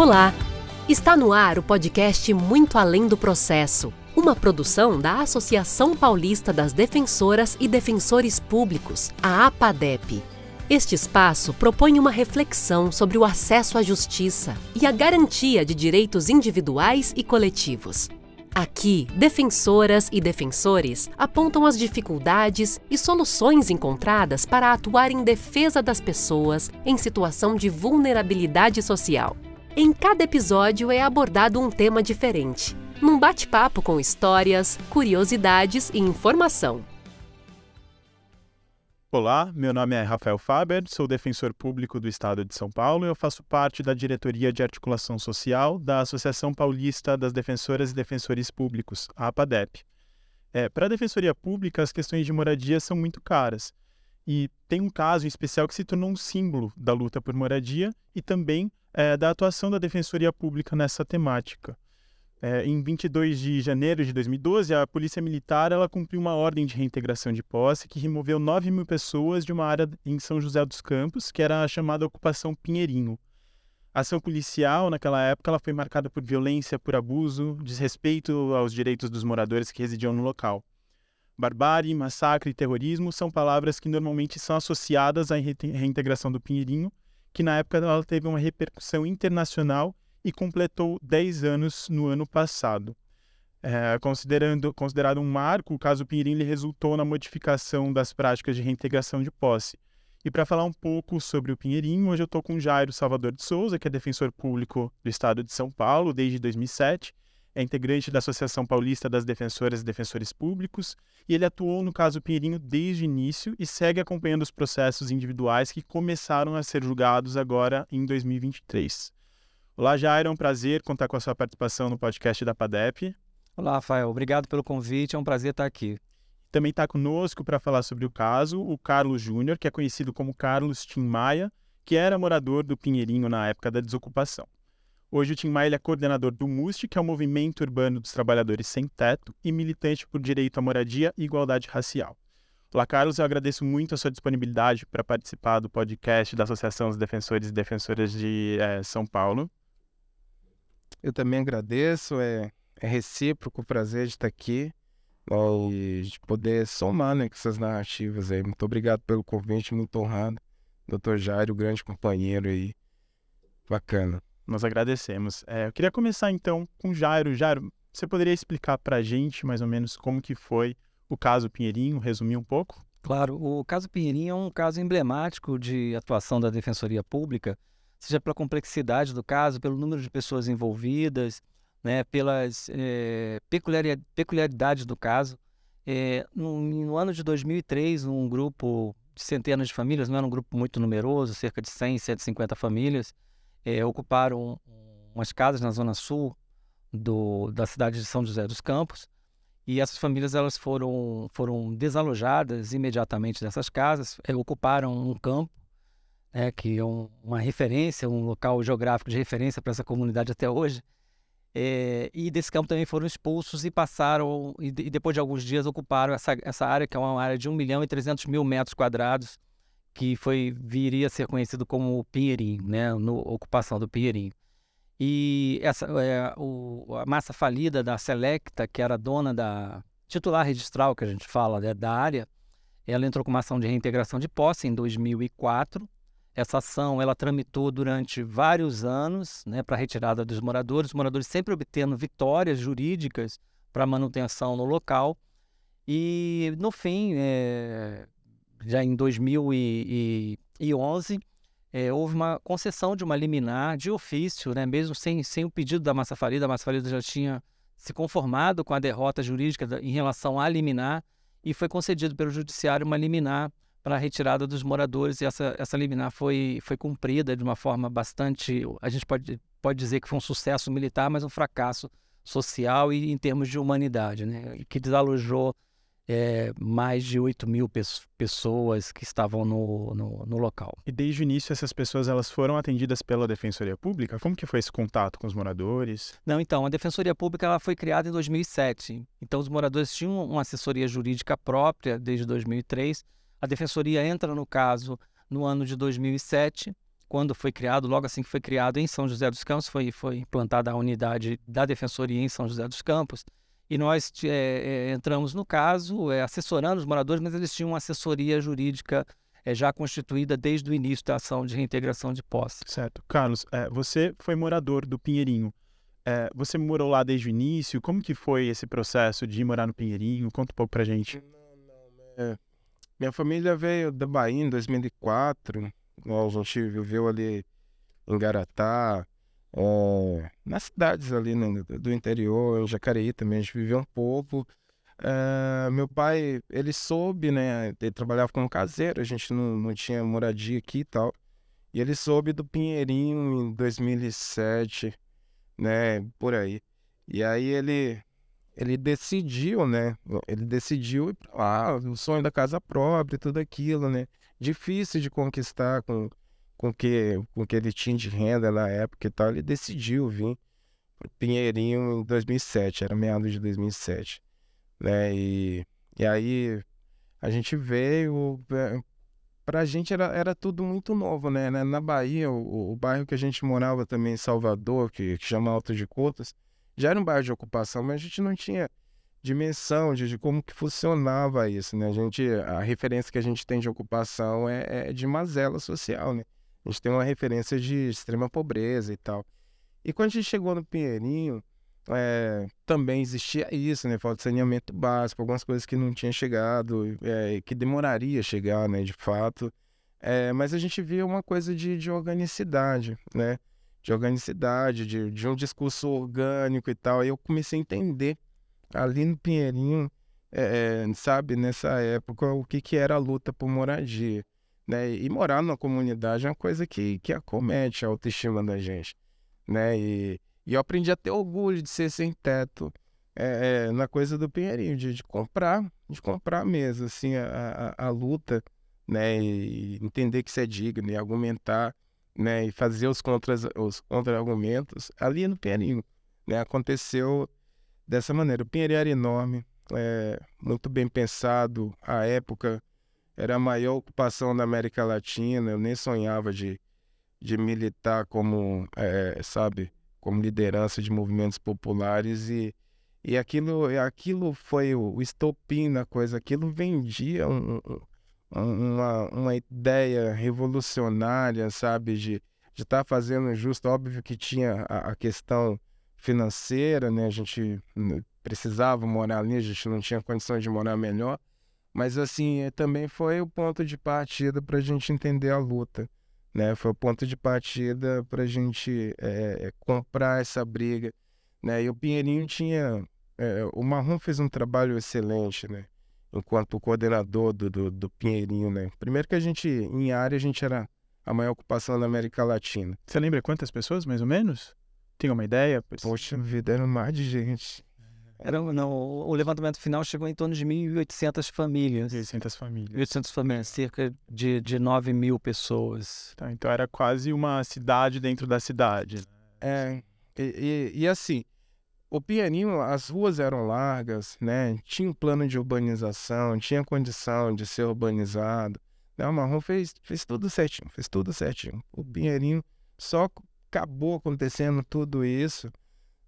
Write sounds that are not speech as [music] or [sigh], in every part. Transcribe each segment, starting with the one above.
Olá! Está no ar o podcast Muito Além do Processo, uma produção da Associação Paulista das Defensoras e Defensores Públicos, a APADEP. Este espaço propõe uma reflexão sobre o acesso à justiça e a garantia de direitos individuais e coletivos. Aqui, defensoras e defensores apontam as dificuldades e soluções encontradas para atuar em defesa das pessoas em situação de vulnerabilidade social. Em cada episódio é abordado um tema diferente, num bate-papo com histórias, curiosidades e informação. Olá, meu nome é Rafael Faber, sou defensor público do Estado de São Paulo e eu faço parte da Diretoria de Articulação Social da Associação Paulista das Defensoras e Defensores Públicos, a APADEP. É, Para a Defensoria Pública, as questões de moradia são muito caras. E tem um caso em especial que se tornou um símbolo da luta por moradia e também é, da atuação da Defensoria Pública nessa temática. É, em 22 de janeiro de 2012, a Polícia Militar ela cumpriu uma ordem de reintegração de posse que removeu 9 mil pessoas de uma área em São José dos Campos, que era a chamada Ocupação Pinheirinho. A ação policial, naquela época, ela foi marcada por violência, por abuso, desrespeito aos direitos dos moradores que residiam no local. Barbárie, massacre e terrorismo são palavras que normalmente são associadas à reintegração do Pinheirinho, que na época ela teve uma repercussão internacional e completou 10 anos no ano passado. É, considerando, considerado um marco, o caso Pinheirinho resultou na modificação das práticas de reintegração de posse. E para falar um pouco sobre o Pinheirinho, hoje eu estou com Jairo Salvador de Souza, que é defensor público do Estado de São Paulo desde 2007, é integrante da Associação Paulista das Defensoras e Defensores Públicos, e ele atuou no caso Pinheirinho desde o início e segue acompanhando os processos individuais que começaram a ser julgados agora em 2023. Olá, Jairo, é um prazer contar com a sua participação no podcast da PADEP. Olá, Rafael, obrigado pelo convite, é um prazer estar aqui. Também está conosco para falar sobre o caso o Carlos Júnior, que é conhecido como Carlos Tim Maia, que era morador do Pinheirinho na época da desocupação. Hoje o Tim Maia é coordenador do MUST, que é o Movimento Urbano dos Trabalhadores Sem Teto, e militante por direito à moradia e igualdade racial. Olá, Carlos, eu agradeço muito a sua disponibilidade para participar do podcast da Associação dos Defensores e Defensoras de é, São Paulo. Eu também agradeço, é, é recíproco o prazer de estar aqui e de poder somar né, com essas narrativas aí. Muito obrigado pelo convite, muito honrado. Doutor Jairo, grande companheiro aí. Bacana. Nós agradecemos. É, eu queria começar então com Jairo. Jairo, você poderia explicar para a gente mais ou menos como que foi o caso Pinheirinho, resumir um pouco? Claro, o caso Pinheirinho é um caso emblemático de atuação da Defensoria Pública seja pela complexidade do caso, pelo número de pessoas envolvidas, né, pelas é, peculiaridades do caso. É, no, no, ano de 2003, um grupo de centenas de famílias, não era um grupo muito numeroso, cerca de 100, 150 famílias, é, ocuparam umas casas na zona sul do, da cidade de São José dos Campos. E essas famílias elas foram, foram desalojadas imediatamente dessas casas, ocuparam um campo é, que é um, uma referência, um local geográfico de referência para essa comunidade até hoje. É, e desse campo também foram expulsos e passaram, e, e, depois de alguns dias ocuparam essa, essa área, que é uma área de 1 milhão e 300 mil metros quadrados, que foi viria a ser conhecido como Pinheirinho, né, no ocupação do Pinheirinho. E essa, é, o, a massa falida da Selecta, que era dona da titular registral, que a gente fala, né, da área, ela entrou com uma ação de reintegração de posse em 2004 essa ação ela tramitou durante vários anos né, para retirada dos moradores, os moradores sempre obtendo vitórias jurídicas para manutenção no local. E, no fim, é, já em 2011, é, houve uma concessão de uma liminar de ofício, né, mesmo sem, sem o pedido da Massa Falida. A Massa Falida já tinha se conformado com a derrota jurídica em relação à liminar e foi concedido pelo Judiciário uma liminar para a retirada dos moradores e essa, essa liminar foi, foi cumprida de uma forma bastante, a gente pode, pode dizer que foi um sucesso militar, mas um fracasso social e em termos de humanidade, né? que desalojou é, mais de 8 mil pessoas que estavam no, no, no, local. E desde o início essas pessoas elas foram atendidas pela Defensoria Pública? Como que foi esse contato com os moradores? Não, então, a Defensoria Pública ela foi criada em 2007. Então os moradores tinham uma assessoria jurídica própria desde 2003 a defensoria entra no caso no ano de 2007 quando foi criado, logo assim que foi criado em São José dos Campos, foi, foi implantada a unidade da Defensoria em São José dos Campos, e nós é, é, entramos no caso, é, assessorando os moradores, mas eles tinham uma assessoria jurídica é, já constituída desde o início da ação de reintegração de posse. Certo. Carlos, é, você foi morador do Pinheirinho. É, você morou lá desde o início? Como que foi esse processo de morar no Pinheirinho? Conta um pouco pra gente. É, minha família veio da Bahia em 2004. A gente viveu ali em Garatá, é, nas cidades ali né, do interior, em Jacareí também a gente viveu um pouco. É, meu pai, ele soube, né? Ele trabalhava como caseiro, a gente não, não tinha moradia aqui e tal. E ele soube do Pinheirinho em 2007, né? Por aí. E aí ele ele decidiu, né? Ele decidiu ir pra lá, o sonho da casa própria, tudo aquilo, né? Difícil de conquistar com com que com que ele tinha de renda na época e tal. Ele decidiu vir pro Pinheirinho em 2007, era meados de 2007, né? E e aí a gente veio é, pra gente era, era tudo muito novo, né? Na Bahia, o, o bairro que a gente morava também em Salvador, que, que chama Alto de Cotas, já era um bairro de ocupação, mas a gente não tinha dimensão de, de como que funcionava isso, né? A gente, a referência que a gente tem de ocupação é, é de mazela social, né? A gente tem uma referência de extrema pobreza e tal. E quando a gente chegou no Pinheirinho, é, também existia isso, né? Falta de saneamento básico, algumas coisas que não tinham chegado, é, que demoraria chegar, né? De fato. É, mas a gente via uma coisa de, de organicidade, né? de organicidade, de, de um discurso orgânico e tal. Aí eu comecei a entender ali no Pinheirinho, sabe, nessa época, o que, que era a luta por moradia. Né? E morar numa comunidade é uma coisa que, que acomete a autoestima da gente. Né? E, e eu aprendi a ter orgulho de ser sem teto é, é, na coisa do Pinheirinho, de, de comprar, de comprar mesmo, assim, a, a, a luta, né? E entender que isso é digno e argumentar né, e fazer os contras, os contra-argumentos ali no Pinheirinho, né, aconteceu dessa maneira. O Pinheirinho era enorme, é, muito bem pensado, a época era a maior ocupação da América Latina, eu nem sonhava de, de militar como, é, sabe, como liderança de movimentos populares e, e aquilo, aquilo foi o, estopim na coisa, aquilo vendia um, um uma, uma ideia revolucionária, sabe, de estar tá fazendo justo. Óbvio que tinha a, a, questão financeira, né? A gente precisava morar ali, a gente não tinha condições de morar melhor. Mas, assim, é, também foi o ponto de partida para a gente entender a luta, né? Foi o ponto de partida para a gente é, comprar essa briga, né? E o Pinheirinho tinha... É, o Marrom fez um trabalho excelente, né? enquanto coordenador do, do, do, Pinheirinho, né? Primeiro que a gente, em área, a gente era a maior ocupação da América Latina. Você lembra quantas pessoas, mais ou menos? Tem uma ideia? Poxa vida, era mais de gente. Era, não, o levantamento final chegou em torno de 1.800 famílias. 1.800 famílias. 1.800 famílias, cerca de, de 9 mil pessoas. Tá, então era quase uma cidade dentro da cidade. Né? É, e, e, e assim, o Pinheirinho, as ruas eram largas, né? Tinha um plano de urbanização, tinha condição de ser urbanizado. Né? O Marrom fez, fez tudo certinho, fez tudo certinho. O Pinheirinho só acabou acontecendo tudo isso,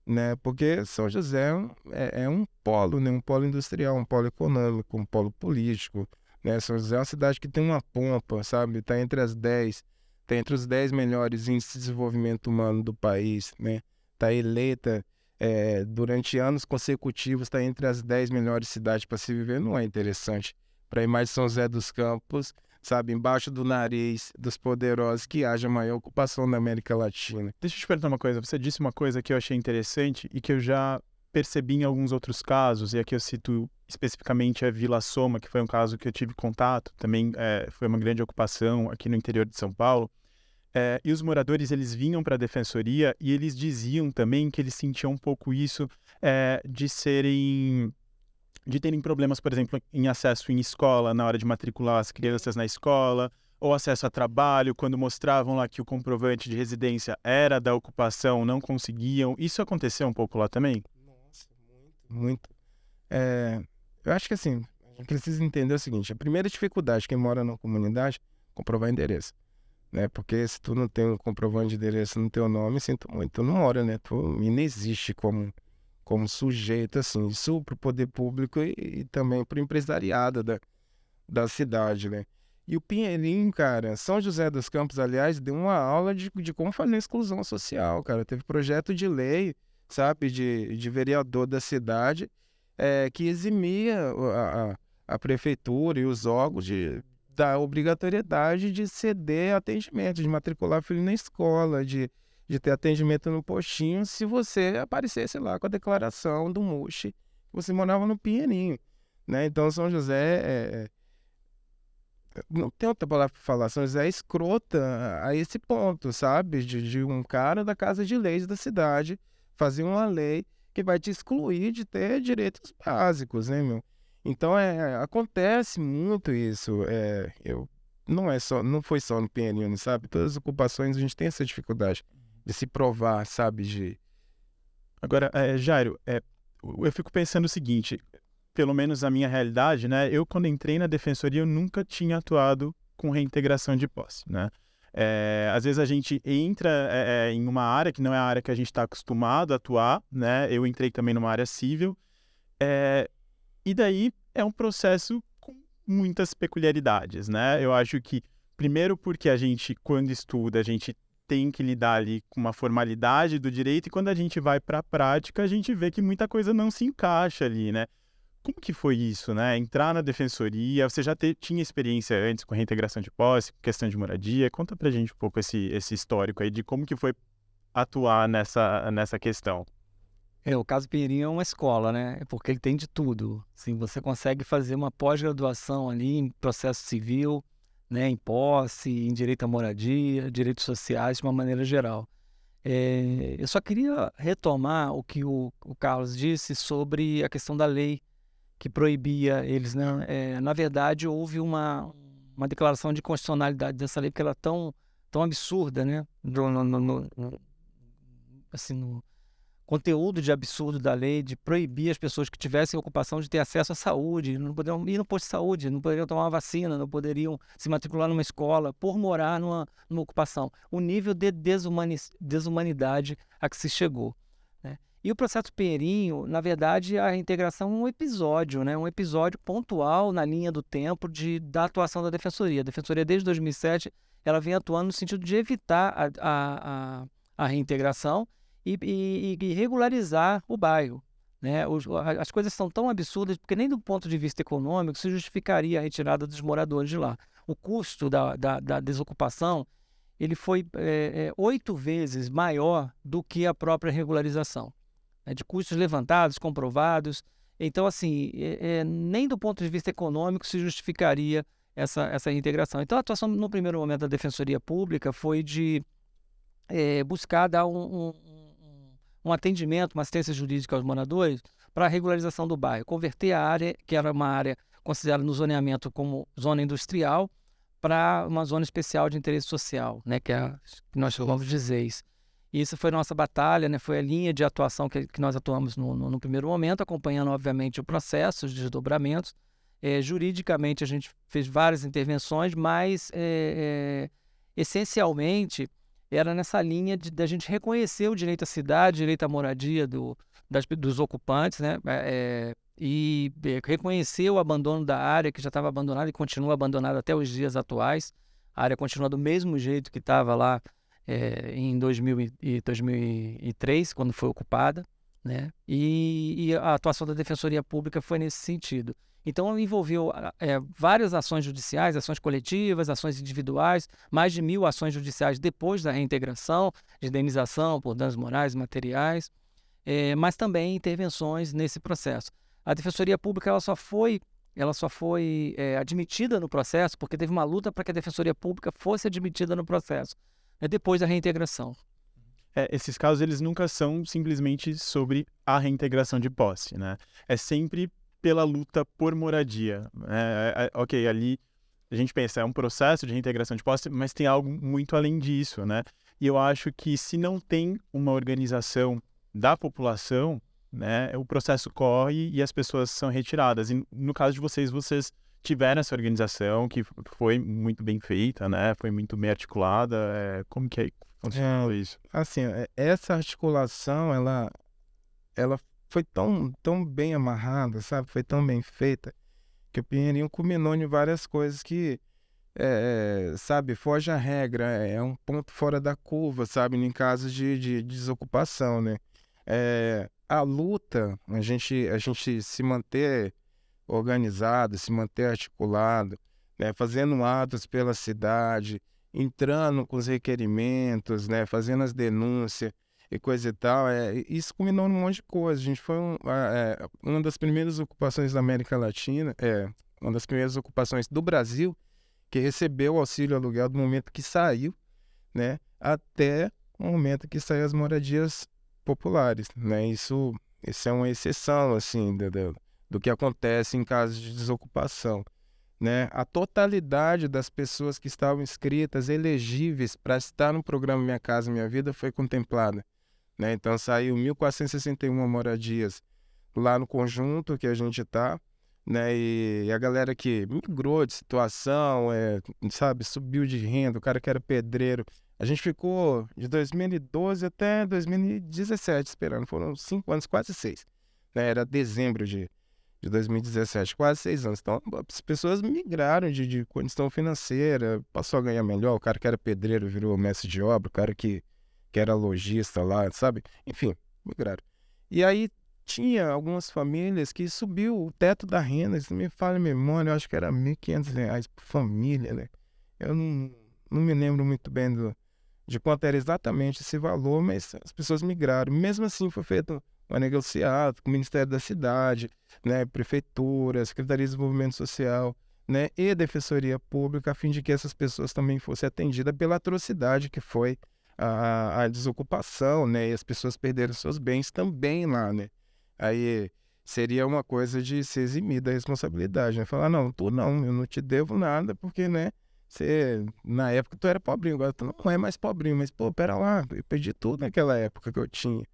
né? Porque São José é, é um polo, né? Um polo industrial, um polo econômico, um polo político, né? São José é uma cidade que tem uma pompa, sabe? Está entre as 10, está entre os 10 melhores índices de desenvolvimento humano do país, né? Está eleita é, durante anos consecutivos está entre as 10 melhores cidades para se viver, não é interessante. Para ir mais São José dos Campos, sabe, embaixo do nariz dos poderosos, que haja maior ocupação na América Latina. Deixa eu te perguntar uma coisa. Você disse uma coisa que eu achei interessante e que eu já percebi em alguns outros casos, e aqui eu cito especificamente a Vila Soma, que foi um caso que eu tive contato, também é, foi uma grande ocupação aqui no interior de São Paulo. É, e os moradores eles vinham para a defensoria e eles diziam também que eles sentiam um pouco isso é, de serem de terem problemas, por exemplo, em acesso em escola na hora de matricular as crianças na escola, ou acesso a trabalho, quando mostravam lá que o comprovante de residência era da ocupação, não conseguiam. Isso aconteceu um pouco lá também? Nossa, muito, muito. É, eu acho que assim, precisa entender o seguinte: a primeira dificuldade quem mora na comunidade comprovar endereço né? Porque se tu não tem um comprovante de endereço no teu nome, sinto muito, tu não mora, né? Tu inexiste como como sujeito, assim, isso para o poder público e, e também para o empresariado da, da cidade, né? E o Pinheirinho, cara, São José dos Campos, aliás, deu uma aula de, de como fazer exclusão social, cara. Teve projeto de lei, sabe, de, de vereador da cidade, é, que eximia a, a, a prefeitura e os órgãos de, da obrigatoriedade de ceder atendimento, de matricular filho na escola, de de ter atendimento no postinho se você aparecesse lá com a declaração do MUSH você morava no Pinheirinho, né? Então São José é, é... não tem outra palavra para falar, São José é escrota a esse ponto, sabe? De, de um cara da Casa de Leis da cidade fazer uma lei que vai te excluir de ter direitos básicos, né, meu? Então é, acontece muito isso. É, eu não é só, não foi só no Pinheirinho, sabe? Todas as ocupações a gente tem essa dificuldade de se provar, sabe? De... Agora, é, Jairo, é, eu fico pensando o seguinte, pelo menos a minha realidade, né? Eu, quando entrei na defensoria, eu nunca tinha atuado com reintegração de posse, né? É, às vezes a gente entra é, é em uma área que não é a área que a gente está acostumado a atuar, né? Eu entrei também numa área civil, é, e daí é um processo com muitas peculiaridades, né? Eu acho que, primeiro porque a gente, quando estuda, a gente tem que lidar ali com uma formalidade do direito e quando a gente vai para a prática, a gente vê que muita coisa não se encaixa ali, né? Como que foi isso, né? Entrar na defensoria, você já te, tinha experiência antes com reintegração de posse, questão de moradia? Conta pra gente um pouco esse, esse histórico aí de como que foi atuar nessa, nessa questão. É, o caso Pinheirinho é uma escola, né? É porque ele tem de tudo. Assim, você consegue fazer uma pós-graduação ali em processo civil, né, em posse, em direito à moradia, direitos sociais de uma maneira geral. É, eu só queria retomar o que o, o, Carlos disse sobre a questão da lei que proibia eles. Né? É, na verdade, houve uma, uma declaração de constitucionalidade dessa lei, porque ela é tão, tão absurda, né? No, no, no, assim, no, conteúdo de absurdo da lei de proibir as pessoas que tivessem ocupação de ter acesso à saúde, não poderiam ir no posto de saúde, não poderiam tomar vacina, não poderiam se matricular numa escola por morar numa, numa ocupação. O nível de desumani desumanidade a que se chegou. Né? E o processo Pinheirinho, na verdade, a reintegração é um episódio, né? um episódio pontual na linha do tempo de, da atuação da Defensoria. A Defensoria, desde 2007, ela vem atuando no sentido de evitar a, a, a, a reintegração e, e, e regularizar o bairro. Né? Os, as coisas são tão absurdas porque nem do ponto de vista econômico se justificaria a retirada dos moradores de lá. O custo da, da, da desocupação ele foi é, é, oito vezes maior do que a própria regularização, né? de custos levantados, comprovados. Então, assim, é, nem do ponto de vista econômico se justificaria essa, essa integração. Então, a atuação no primeiro momento da Defensoria Pública foi de buscar dar um, um um atendimento, uma assistência jurídica aos moradores para a regularização do bairro, converter a área, que era uma área considerada no zoneamento como zona industrial, para uma zona especial de interesse social, né, que, é a, que nós chamamos de ZEIS. E isso foi nossa batalha, né, foi a linha de atuação que, que nós atuamos no, no, no, primeiro momento, acompanhando, obviamente, o processo, os desdobramentos. É, juridicamente, a gente fez várias intervenções, mas, é, essencialmente, era nessa linha de da gente reconhecer o direito à cidade, direito à moradia do, das, dos ocupantes, né? É, e é, reconhecer o abandono da área que já estava abandonada e continua abandonada até os dias atuais. A área continua do mesmo jeito que estava lá é, em 2000 e 2003, quando foi ocupada, né? E, e, a atuação da Defensoria Pública foi nesse sentido. Então, envolveu é, várias ações judiciais, ações coletivas, ações individuais, mais de mil ações judiciais depois da reintegração, de indenização por danos morais e materiais, é, mas também intervenções nesse processo. A Defensoria Pública ela só foi, ela só foi é, admitida no processo porque teve uma luta para que a Defensoria Pública fosse admitida no processo, né, depois da reintegração. É, esses casos eles nunca são simplesmente sobre a reintegração de posse, né? É sempre pela luta por moradia. É, é, é, ok, ali a gente pensa, é um processo de reintegração de posse, mas tem algo muito além disso, né? E eu acho que se não tem uma organização da população, né, o processo corre e as pessoas são retiradas. E no caso de vocês, vocês tiveram essa organização que foi muito bem feita, né? Foi muito bem articulada. É, como que é, funcionou É, isso? Assim, é, essa articulação, ela, ela foi tão, tão bem amarrada, sabe? Foi tão bem feita que o Pinheirinho culminou em várias coisas que, é, sabe, foge à regra, é, é um ponto fora da curva, sabe? Em casos de, de desocupação, né? É, a luta, a gente, a gente se manter organizado, se manter articulado, né? Fazendo atos pela cidade, entrando com os requerimentos, né? Fazendo as denúncias e coisa e tal, é, isso culminou num monte de coisa. A gente foi um, é, uma das primeiras ocupações da América Latina, é, uma das primeiras ocupações do Brasil que recebeu o auxílio aluguel do momento que saiu, né, até o momento que saiu as moradias populares, né? Isso, isso é uma exceção, assim, do, do, do que acontece em casos de desocupação. Né? A totalidade das pessoas que estavam inscritas, elegíveis para estar no programa Minha Casa Minha Vida foi contemplada. Né? Então saiu 1.461 moradias lá no conjunto que a gente está, né? E a galera que migrou de situação, é, sabe, subiu de renda, o cara que era pedreiro. A gente ficou de 2012 até 2017 esperando, foram cinco anos, quase seis. Né? Era dezembro de, de 2017, quase seis anos. Então, as pessoas migraram de, de condição financeira, passou a ganhar melhor. O cara que era pedreiro virou mestre de obra, o cara que, que era lojista lá, sabe? Enfim, migraram. E aí tinha algumas famílias que subiu o teto da renda. Se me fala em memória, eu acho que era R$ 1.500 por família, né? Eu não, não me lembro muito bem do, de quanto era exatamente esse valor, mas as pessoas migraram. Mesmo assim, foi feito um negociado com o Ministério da Cidade, né, Prefeitura, Secretaria de Desenvolvimento Social, né, e Defensoria Pública, a fim de que essas pessoas também fossem atendidas pela atrocidade que foi a, a desocupação, né, e as pessoas perderam seus bens também lá, né. Aí seria uma coisa de se eximir da responsabilidade, né, falar, não, tu não, eu não te devo nada, porque, né, você, na época tu era pobrinho, agora tu não é mais pobrinho, mas, pô, pera lá, eu perdi tudo naquela época que eu tinha,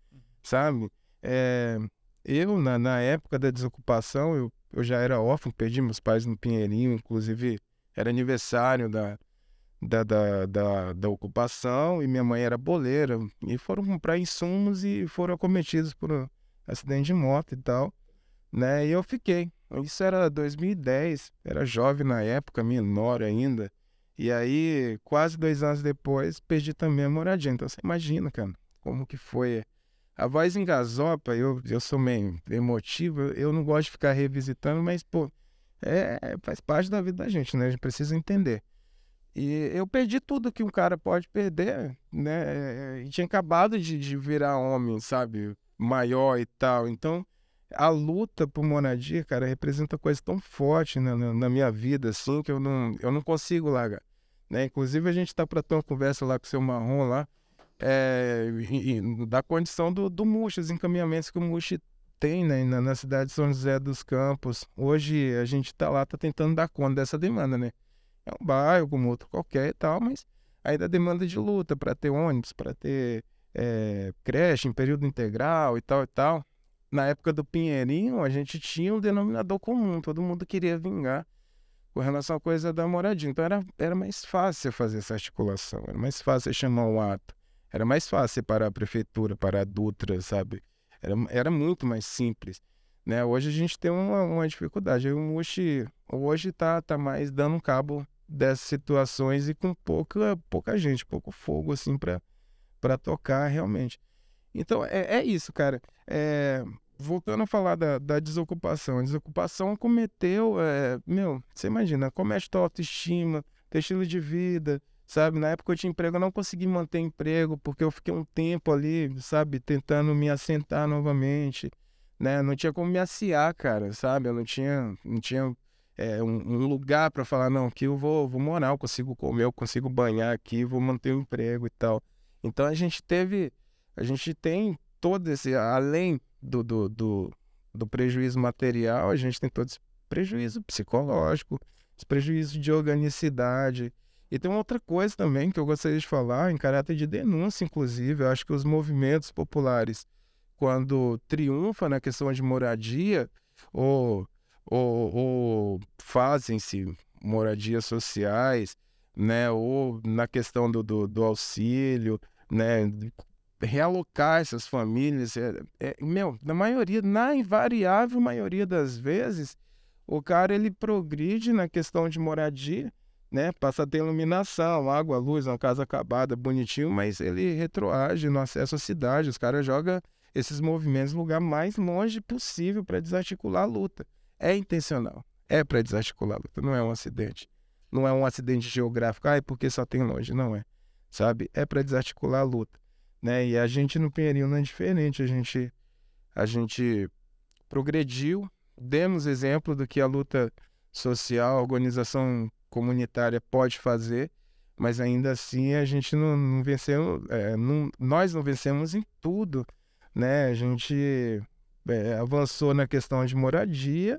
sabe? É, eu, na, na época da desocupação, eu, eu já era órfão, perdi meus pais no Pinheirinho, inclusive era aniversário da, da, da, da, da ocupação e minha mãe era boleira, e foram comprar insumos e foram acometidos por um acidente de moto e tal, né? E eu fiquei. Isso era 2010, era jovem na época, menor ainda. E aí, quase dois anos depois, perdi também a moradia. Então você imagina, cara, como que foi. A voz engasopa, eu, eu sou meio emotivo, eu não gosto de ficar revisitando, mas, pô, é, faz parte da vida da gente, né? A gente precisa entender. E eu perdi tudo que um cara pode perder, né? E tinha acabado de, de virar homem, sabe? Maior e tal. Então, a luta por moradia, cara, representa coisa tão forte na, na, na, minha vida, assim, que eu não, eu não consigo largar. Né? Inclusive, a gente tá para ter uma conversa lá com o seu Marrom lá, é, e, e, da condição do, do Muxa, os encaminhamentos que o Muxa tem né, na, na, cidade de São José dos Campos. Hoje a gente tá lá, tá tentando dar conta dessa demanda, né? É um bairro como outro qualquer e tal, mas aí da demanda de luta para ter ônibus, para ter é, creche em período integral e tal e tal na época do Pinheirinho, a gente tinha um denominador comum, todo mundo queria vingar com relação à coisa da moradia. Então era, era mais fácil fazer essa articulação, era mais fácil chamar o ato, era mais fácil para a prefeitura, para a Dutra, sabe? Era, era muito mais simples. Né? Hoje a gente tem uma, uma dificuldade. O Muxi hoje está tá mais dando cabo dessas situações e com pouca, pouca gente, pouco fogo assim para tocar realmente. Então é, é isso, cara. É, voltando a falar da, da, desocupação, a desocupação cometeu, é, meu, você imagina, comete tua autoestima, teu estilo de vida, sabe? Na época eu tinha emprego, eu não consegui manter emprego porque eu fiquei um tempo ali, sabe, tentando me assentar novamente, né? Não tinha como me aciar, cara, sabe? Eu não tinha, não tinha é, um, um, lugar para falar, não, aqui eu vou, vou morar, eu consigo comer, eu consigo banhar aqui, vou manter o emprego e tal. Então a gente teve, a gente tem todo esse, além do, do, do, do prejuízo material, a gente tem todo esse prejuízo psicológico, esse prejuízo de organicidade. E tem uma outra coisa também que eu gostaria de falar, em caráter de denúncia, inclusive. Eu acho que os movimentos populares, quando triunfam na questão de moradia, ou ou, ou fazem-se moradias sociais, né? Ou na questão do, do, do auxílio, né? Realocar essas famílias, é, é, meu, na maioria, na invariável maioria das vezes, o cara ele progride na questão de moradia, né? Passa a ter iluminação, água, luz, uma casa acabada, bonitinho, mas ele retroage no acesso à cidade. Os caras jogam esses movimentos no lugar mais longe possível para desarticular a luta. É intencional, é para desarticular a luta, não é um acidente. Não é um acidente geográfico, ah, é porque só tem longe, não é. Sabe? É para desarticular a luta, né? E a gente no Pinheirinho não é diferente, a gente a gente progrediu, demos exemplo do que a luta social, a organização comunitária pode fazer, mas ainda assim a gente não, não venceu, é, não, nós não vencemos em tudo, né? A gente é, avançou na questão de moradia,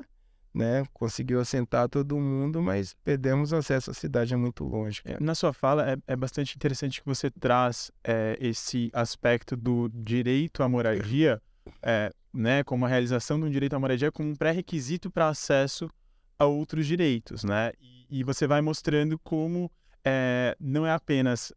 né? Conseguiu assentar todo mundo, mas perdemos acesso à cidade é muito longe. É, na sua fala é, é, bastante interessante que você traz é, esse aspecto do direito à moradia, é, né? Como a realização de um direito à moradia como um pré-requisito para acesso a outros direitos, né? E, e você vai mostrando como é, não é apenas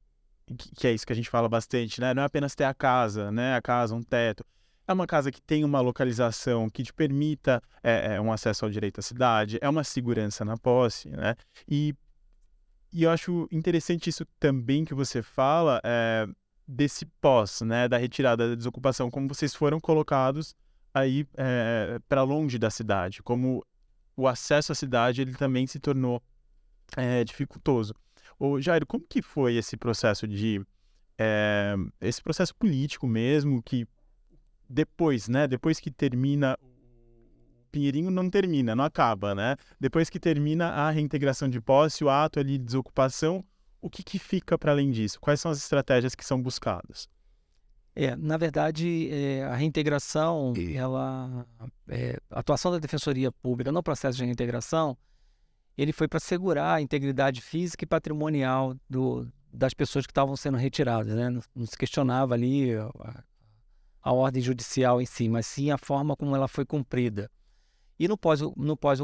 que é isso que a gente fala bastante, né? Não é apenas ter a casa, né? A casa, um teto. É uma casa que tem uma localização que te permita é, é, um acesso ao direito à cidade, é uma segurança na posse, né? E, e eu acho interessante isso também que você fala é, desse pós, né? Da retirada da desocupação, como vocês foram colocados aí é, para longe da cidade, como o acesso à cidade ele também se tornou é, dificultoso. O Jair, como que foi esse processo de é, esse processo político mesmo que depois, né? Depois que termina o Pinheirinho não termina, não acaba, né? Depois que termina a reintegração de posse, o ato ali de desocupação, o que, que fica para além disso? Quais são as estratégias que são buscadas? É, na verdade, é, a reintegração, ela, é, a atuação da Defensoria Pública no processo de reintegração, ele foi para assegurar a integridade física e patrimonial do, das pessoas que estavam sendo retiradas. Né? Não, não se questionava ali a, a, ordem judicial em si, mas sim a forma como ela foi cumprida. E no pós-ocupação, no pós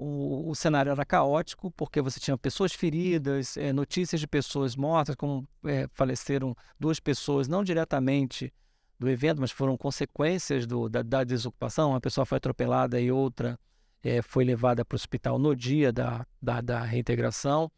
o, o cenário era caótico, porque você tinha pessoas feridas, é, notícias de pessoas mortas, como é, faleceram duas pessoas, não diretamente do evento, mas foram consequências do, da, da, desocupação. Uma pessoa foi atropelada e outra é, foi levada para o hospital no dia da, da, da reintegração.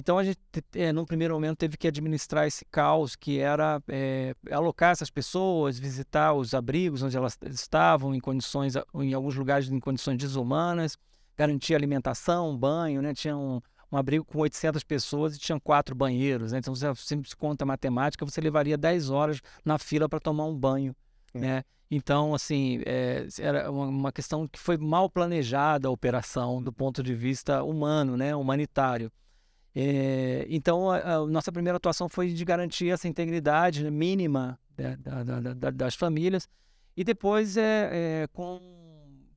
Então a gente, é, num primeiro momento, teve que administrar esse caos, que era é, alocar essas pessoas, visitar os abrigos onde elas estavam, em condições, em alguns lugares em condições desumanas, garantir alimentação, banho, né? Tinha um, um abrigo com 800 pessoas e tinha quatro banheiros, né? Então você sempre conta matemática, você levaria 10 horas na fila para tomar um banho, é. né? Então, assim, é, era uma, uma questão que foi mal planejada a operação do ponto de vista humano, né? Humanitário. É, então, a, a, nossa primeira atuação foi de garantir essa integridade mínima da, da, da, das famílias. E depois é, é com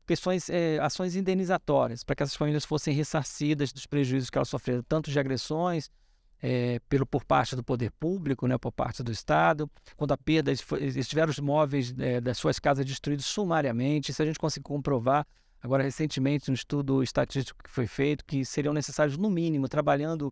questões, é, ações indenizatórias para que essas famílias fossem ressarcidas dos prejuízos que elas sofreram, tanto de agressões pelo, por parte do poder público, né, por parte do Estado, quando a perda, eles tiveram os móveis das suas casas destruídos sumariamente, se a gente conseguir comprovar agora recentemente um estudo estatístico que foi feito que seriam necessários no mínimo trabalhando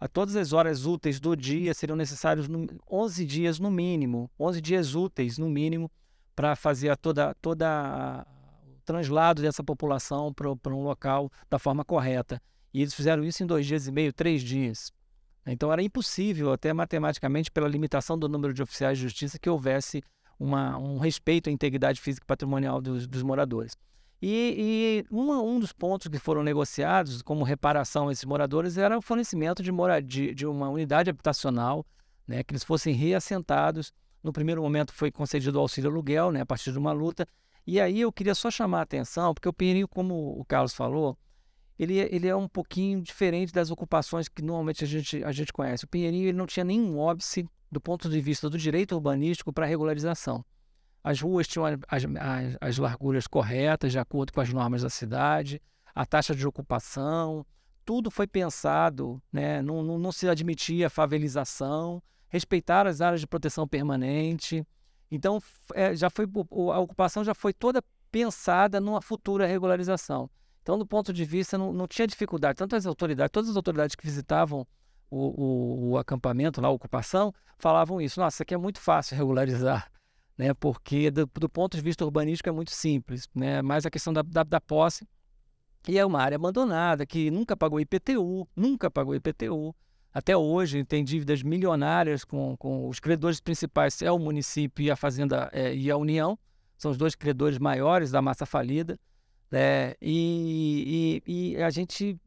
a todas as horas úteis do dia seriam necessários 11 dias no mínimo, 11 dias úteis no mínimo para fazer a toda toda o translado dessa população para um local da forma correta. E eles fizeram isso em dois dias e meio, três dias. Então era impossível, até matematicamente, pela limitação do número de oficiais de justiça, que houvesse uma, um respeito à integridade física e patrimonial dos, dos moradores. E, e uma, um dos pontos que foram negociados como reparação a esses moradores era o fornecimento de, de uma unidade habitacional, né, que eles fossem reassentados. No primeiro momento foi concedido o auxílio aluguel, né, a partir de uma luta. E aí eu queria só chamar a atenção, porque o Pinheirinho, como o Carlos falou, ele, ele é um pouquinho diferente das ocupações que normalmente a gente, a gente conhece. O Pinheirinho ele não tinha nenhum óbice do ponto de vista do direito urbanístico para regularização. As ruas tinham as, as, as, larguras corretas, de acordo com as normas da cidade, a taxa de ocupação, tudo foi pensado, né? não, não, não se admitia favelização, respeitar as áreas de proteção permanente. Então, é, já foi, a ocupação já foi toda pensada numa futura regularização. Então, do ponto de vista, não, não tinha dificuldade. Tanto as autoridades, todas as autoridades que visitavam o, o, o acampamento, lá, a ocupação, falavam isso. Nossa, isso aqui é muito fácil regularizar, né? Porque do, do ponto de vista urbanístico é muito simples, né? Mais a questão da, da, da posse. E é uma área abandonada, que nunca pagou IPTU, nunca pagou IPTU. Até hoje tem dívidas milionárias com, com os credores principais, é o município e a Fazenda é, e a União. São os dois credores maiores da massa falida. É, e, e, e, a gente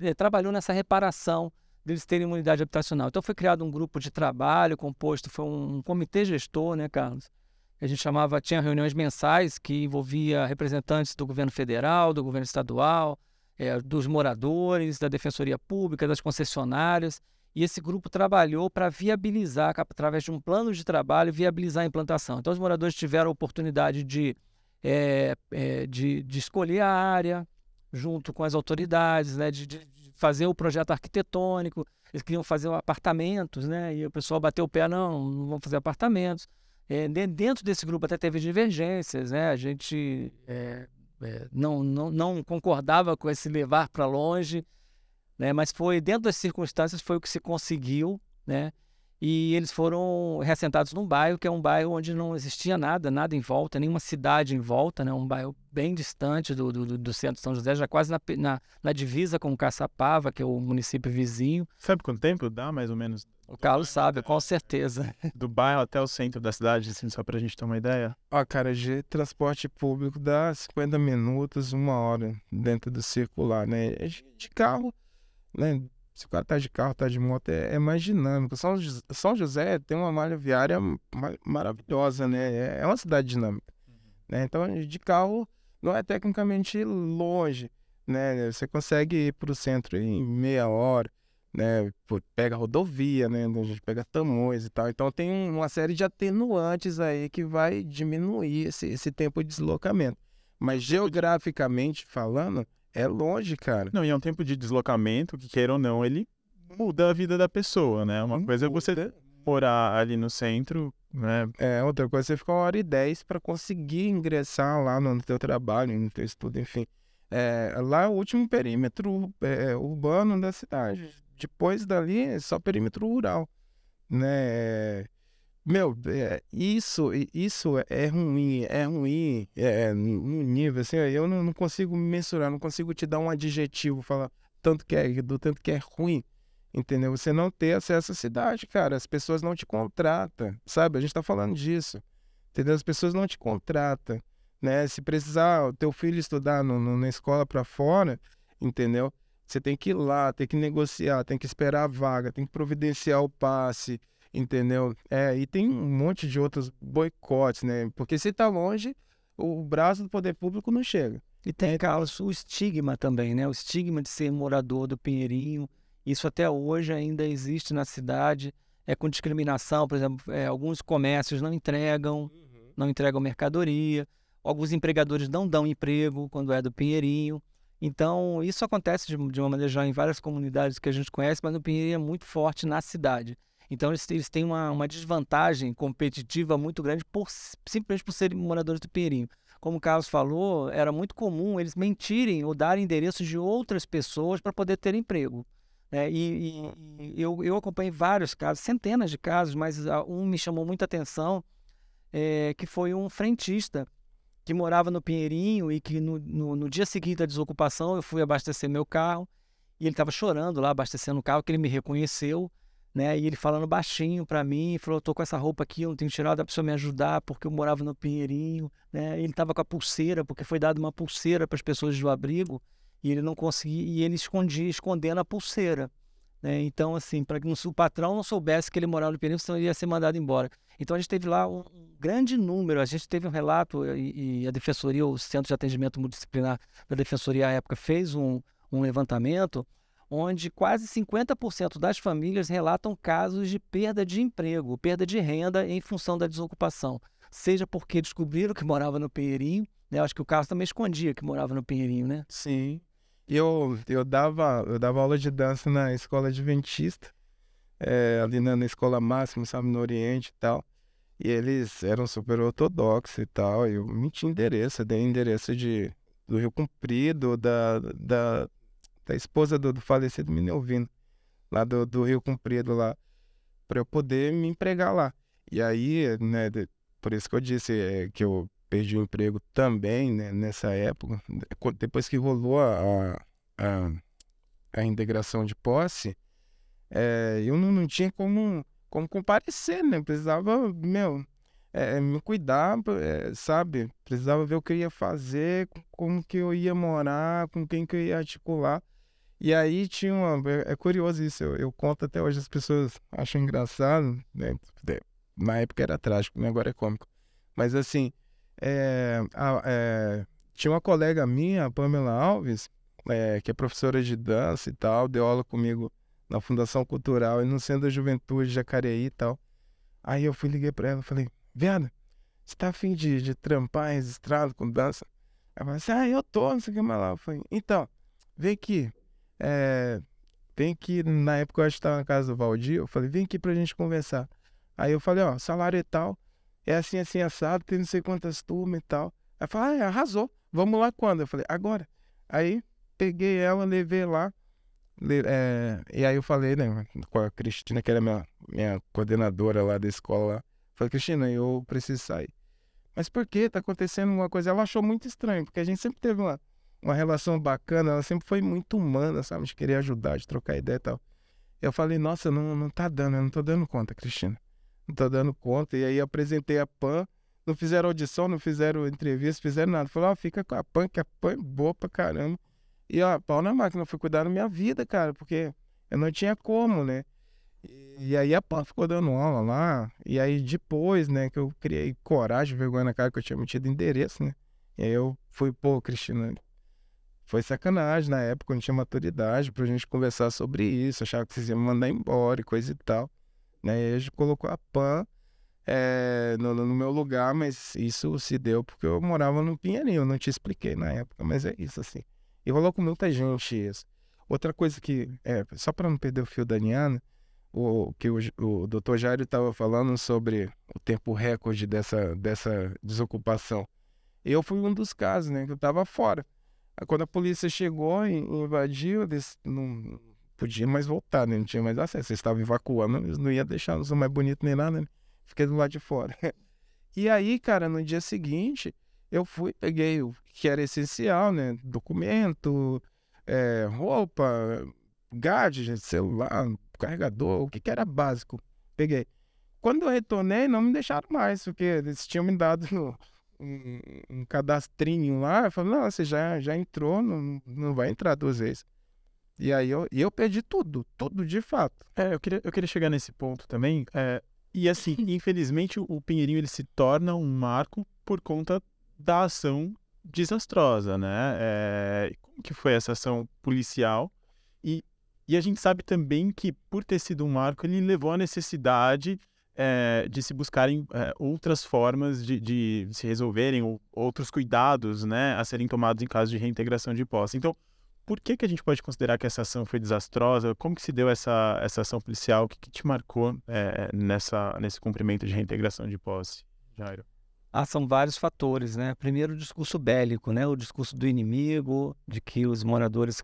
é, trabalhou nessa reparação deles terem imunidade habitacional. Então foi criado um grupo de trabalho composto, foi um, um comitê gestor, né, Carlos? A gente chamava, tinha reuniões mensais que envolvia representantes do governo federal, do governo estadual, é, dos moradores, da defensoria pública, das concessionárias. E esse grupo trabalhou para viabilizar, através de um plano de trabalho, viabilizar a implantação. Então, os moradores tiveram a oportunidade de, é, é, de, de, escolher a área junto com as autoridades, né, de, de, fazer o projeto arquitetônico. Eles queriam fazer apartamentos, né, e o pessoal bateu o pé, não, não vamos fazer apartamentos. É, dentro desse grupo até teve divergências, né? A gente é, é, não, não, não concordava com esse levar para longe, né? mas foi dentro das circunstâncias foi o que se conseguiu, né? E eles foram reassentados num bairro que é um bairro onde não existia nada, nada em volta, nenhuma cidade em volta, né? Um bairro bem distante do, do, do centro de São José, já quase na, na, na divisa com Caçapava, que é o município vizinho. Sabe quanto tempo dá, mais ou menos? O Carlos sabe, com certeza. [laughs] Do bairro até o centro da cidade, assim, só pra gente ter uma ideia? Ó, cara, de transporte público dá 50 minutos, uma hora dentro do circular, né? De carro, né? Se o cara tá de carro, tá de moto, é, é mais dinâmico. São, São José tem uma malha viária maravilhosa, né? É, é uma cidade dinâmica. Uhum. Né? Então, de carro não é tecnicamente longe, né? Você consegue ir pro centro em meia hora né? Pega rodovia, né? A gente pega Tamoios e tal. Então tem uma série de atenuantes aí que vai diminuir esse, esse tempo de deslocamento. Mas geograficamente falando, é longe, cara. Não, e é um tempo de deslocamento que, queira ou não, ele muda a vida da pessoa, né? Uma coisa é você morar ali no centro, né? É, outra coisa é você ficar uma hora e dez para conseguir ingressar lá no teu trabalho, no teu estudo, enfim. É, lá é o último perímetro é, urbano da cidade depois dali é só perímetro rural, né? Meu, é, isso, isso é ruim, é ruim, é, no nível, assim, eu não, não, consigo mensurar, não consigo te dar um adjetivo, falar tanto que é, do tanto que é ruim, entendeu? Você não ter acesso à cidade, cara, as pessoas não te contratam, sabe? A gente tá falando disso, entendeu? As pessoas não te contratam, né? Se precisar o teu filho estudar no, no, na escola para fora, entendeu? Você tem que ir lá, tem que negociar, tem que esperar a vaga, tem que providenciar o passe, entendeu? É, e tem um monte de outros boicotes, né? Porque se tá longe, o braço do poder público não chega. E tem, Carlos, o estigma também, né? O estigma de ser morador do Pinheirinho. Isso até hoje ainda existe na cidade. É com discriminação, por exemplo, é, alguns comércios não entregam, uhum. não entregam mercadoria. Alguns empregadores não dão emprego quando é do Pinheirinho. Então, isso acontece de, de, uma maneira já em várias comunidades que a gente conhece, mas no Pinheirinho é muito forte na cidade. Então, eles, eles têm uma, uma, desvantagem competitiva muito grande por, simplesmente por serem moradores do Pinheirinho. Como o Carlos falou, era muito comum eles mentirem ou darem endereços de outras pessoas para poder ter emprego. Né? E, e, eu, eu, acompanhei vários casos, centenas de casos, mas um me chamou muita atenção, é, que foi um frentista que morava no Pinheirinho e que no, no, no dia seguinte da desocupação eu fui abastecer meu carro e ele estava chorando lá, abastecendo o carro, que ele me reconheceu, né? E ele falando baixinho para mim, falou: "Tô com essa roupa aqui, eu não tenho tirado, dá para me ajudar, porque eu morava no Pinheirinho", né? Ele estava com a pulseira, porque foi dado uma pulseira para as pessoas do abrigo, e ele não conseguia, e ele escondia, escondendo a pulseira. Né? Então, assim, para que o patrão não soubesse que ele morava no Pinheirinho, senão ele ia ser mandado embora. Então, a gente teve lá um grande número, a gente teve um relato, e, e a Defensoria, o Centro de Atendimento Multidisciplinar da Defensoria à época, fez um, um levantamento onde quase 50% das famílias relatam casos de perda de emprego, perda de renda em função da desocupação. Seja porque descobriram que morava no Pinheirinho, né? Acho que o Carlos também escondia que morava no Pinheirinho, né? Sim. Eu, eu, dava, eu dava aula de dança na escola adventista, é, ali na, na escola máxima, sabe, no Oriente e tal. E eles eram super ortodoxos e tal. E eu menti endereço, dei endereço de do Rio Comprido, da, da, da esposa do, do falecido Minelvino, lá do, do Rio Comprido, lá, para eu poder me empregar lá. E aí, né, por isso que eu disse é, que eu perdi o emprego também, né, nessa época, depois que rolou a, a, a integração de posse, é, eu não, não tinha como, como comparecer, né? Precisava, meu, é, me cuidar, é, sabe? Precisava ver o que eu ia fazer, como que eu ia morar, com quem que eu ia articular. E aí tinha uma. É, é curioso isso, eu, eu, conto até hoje, as pessoas acham engraçado, né? Na época era trágico, né? agora é cômico. Mas assim, é, a, é, tinha uma colega minha, a Pamela Alves, é, que é professora de dança e tal, deu aula comigo na Fundação Cultural e no Centro da Juventude de Jacareí e tal. Aí eu fui liguei para ela, falei, Viada, você tá afim de, de trampar registrado com dança? Ela falou assim, ah, eu tô, não sei o que mais lá. Eu falei, então, vem aqui. É, vem aqui, na época eu acho que tava na casa do Valdir, eu falei, vem aqui pra gente conversar. Aí eu falei, ó, salário e tal, é assim, assim, assado, tem não sei quantas turmas e tal. Ela falou, ah, arrasou, vamos lá quando? Eu falei, agora. Aí peguei ela, levei lá, é, e aí eu falei, né, com a Cristina, que era minha, minha coordenadora lá da escola lá. Falei, Cristina, eu preciso sair. Mas por que? Tá acontecendo uma coisa. Ela achou muito estranho, porque a gente sempre teve uma, uma relação bacana, ela sempre foi muito humana, sabe? De querer ajudar, de trocar ideia e tal. Eu falei, nossa, não, não tá dando, eu não tô dando conta, Cristina. Não tô dando conta. E aí apresentei a PAN, não fizeram audição, não fizeram entrevista, fizeram nada. Falei, ó, oh, fica com a PAN, que a PAN é boa pra caramba. E ó, pau na máquina, fui cuidar da minha vida, cara, porque eu não tinha como, né? E, e aí a PAN ficou dando aula lá. E aí depois, né, que eu criei coragem, vergonha na cara que eu tinha metido endereço, né? E aí eu fui, pô, Cristina, foi sacanagem na época, não tinha maturidade pra gente conversar sobre isso. Achava que vocês iam me mandar embora e coisa e tal. Né? E a gente colocou a PAN é, no, no, meu lugar, mas isso se deu porque eu morava no Pinheirinho, eu não te expliquei na época, mas é isso assim. E rolou com muita gente isso. Outra coisa que, é, só para não perder o fio da Niana, o que o, o doutor Jairo estava falando sobre o tempo recorde dessa, dessa desocupação. Eu fui um dos casos, né, que eu estava fora. Quando a polícia chegou e invadiu, eles não podiam mais voltar, né? não tinha mais acesso. Eles estavam evacuando, eles não iam deixar, não sou mais bonito nem nada, né? Fiquei do lado de fora. [laughs] E aí, cara, no dia seguinte, eu fui, peguei o que era essencial, né? Documento, é, roupa, gadget, celular, carregador, o que, que era básico. Peguei. Quando eu retornei, não me deixaram mais, porque eles tinham me dado um, um cadastrinho lá. Eu falei, não, você já, já entrou, não, não vai entrar duas vezes. E aí eu, e eu perdi tudo, tudo de fato. É, eu queria, eu queria chegar nesse ponto também. É, e assim, [laughs] infelizmente, o Pinheirinho ele se torna um marco por conta da ação desastrosa, né? É, como que foi essa ação policial? E, e a gente sabe também que, por ter sido um marco, ele levou à necessidade é, de se buscarem é, outras formas de, de, se resolverem, ou outros cuidados né, a serem tomados em caso de reintegração de posse. Então, por que, que a gente pode considerar que essa ação foi desastrosa? Como que se deu essa, essa ação policial? O que, que te marcou é, nessa, nesse cumprimento de reintegração de posse, Jairo? Ah, são vários fatores, né? Primeiro, o discurso bélico, né? O discurso do inimigo, de que os moradores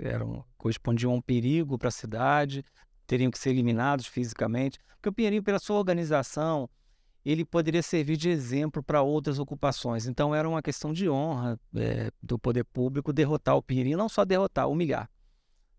eram, correspondiam a um perigo para a cidade, teriam que ser eliminados fisicamente. Porque o Pinheirinho, pela sua organização, ele poderia servir de exemplo para outras ocupações. Então, era uma questão de honra é, do poder público derrotar o Pinheirinho, não só derrotar, humilhar,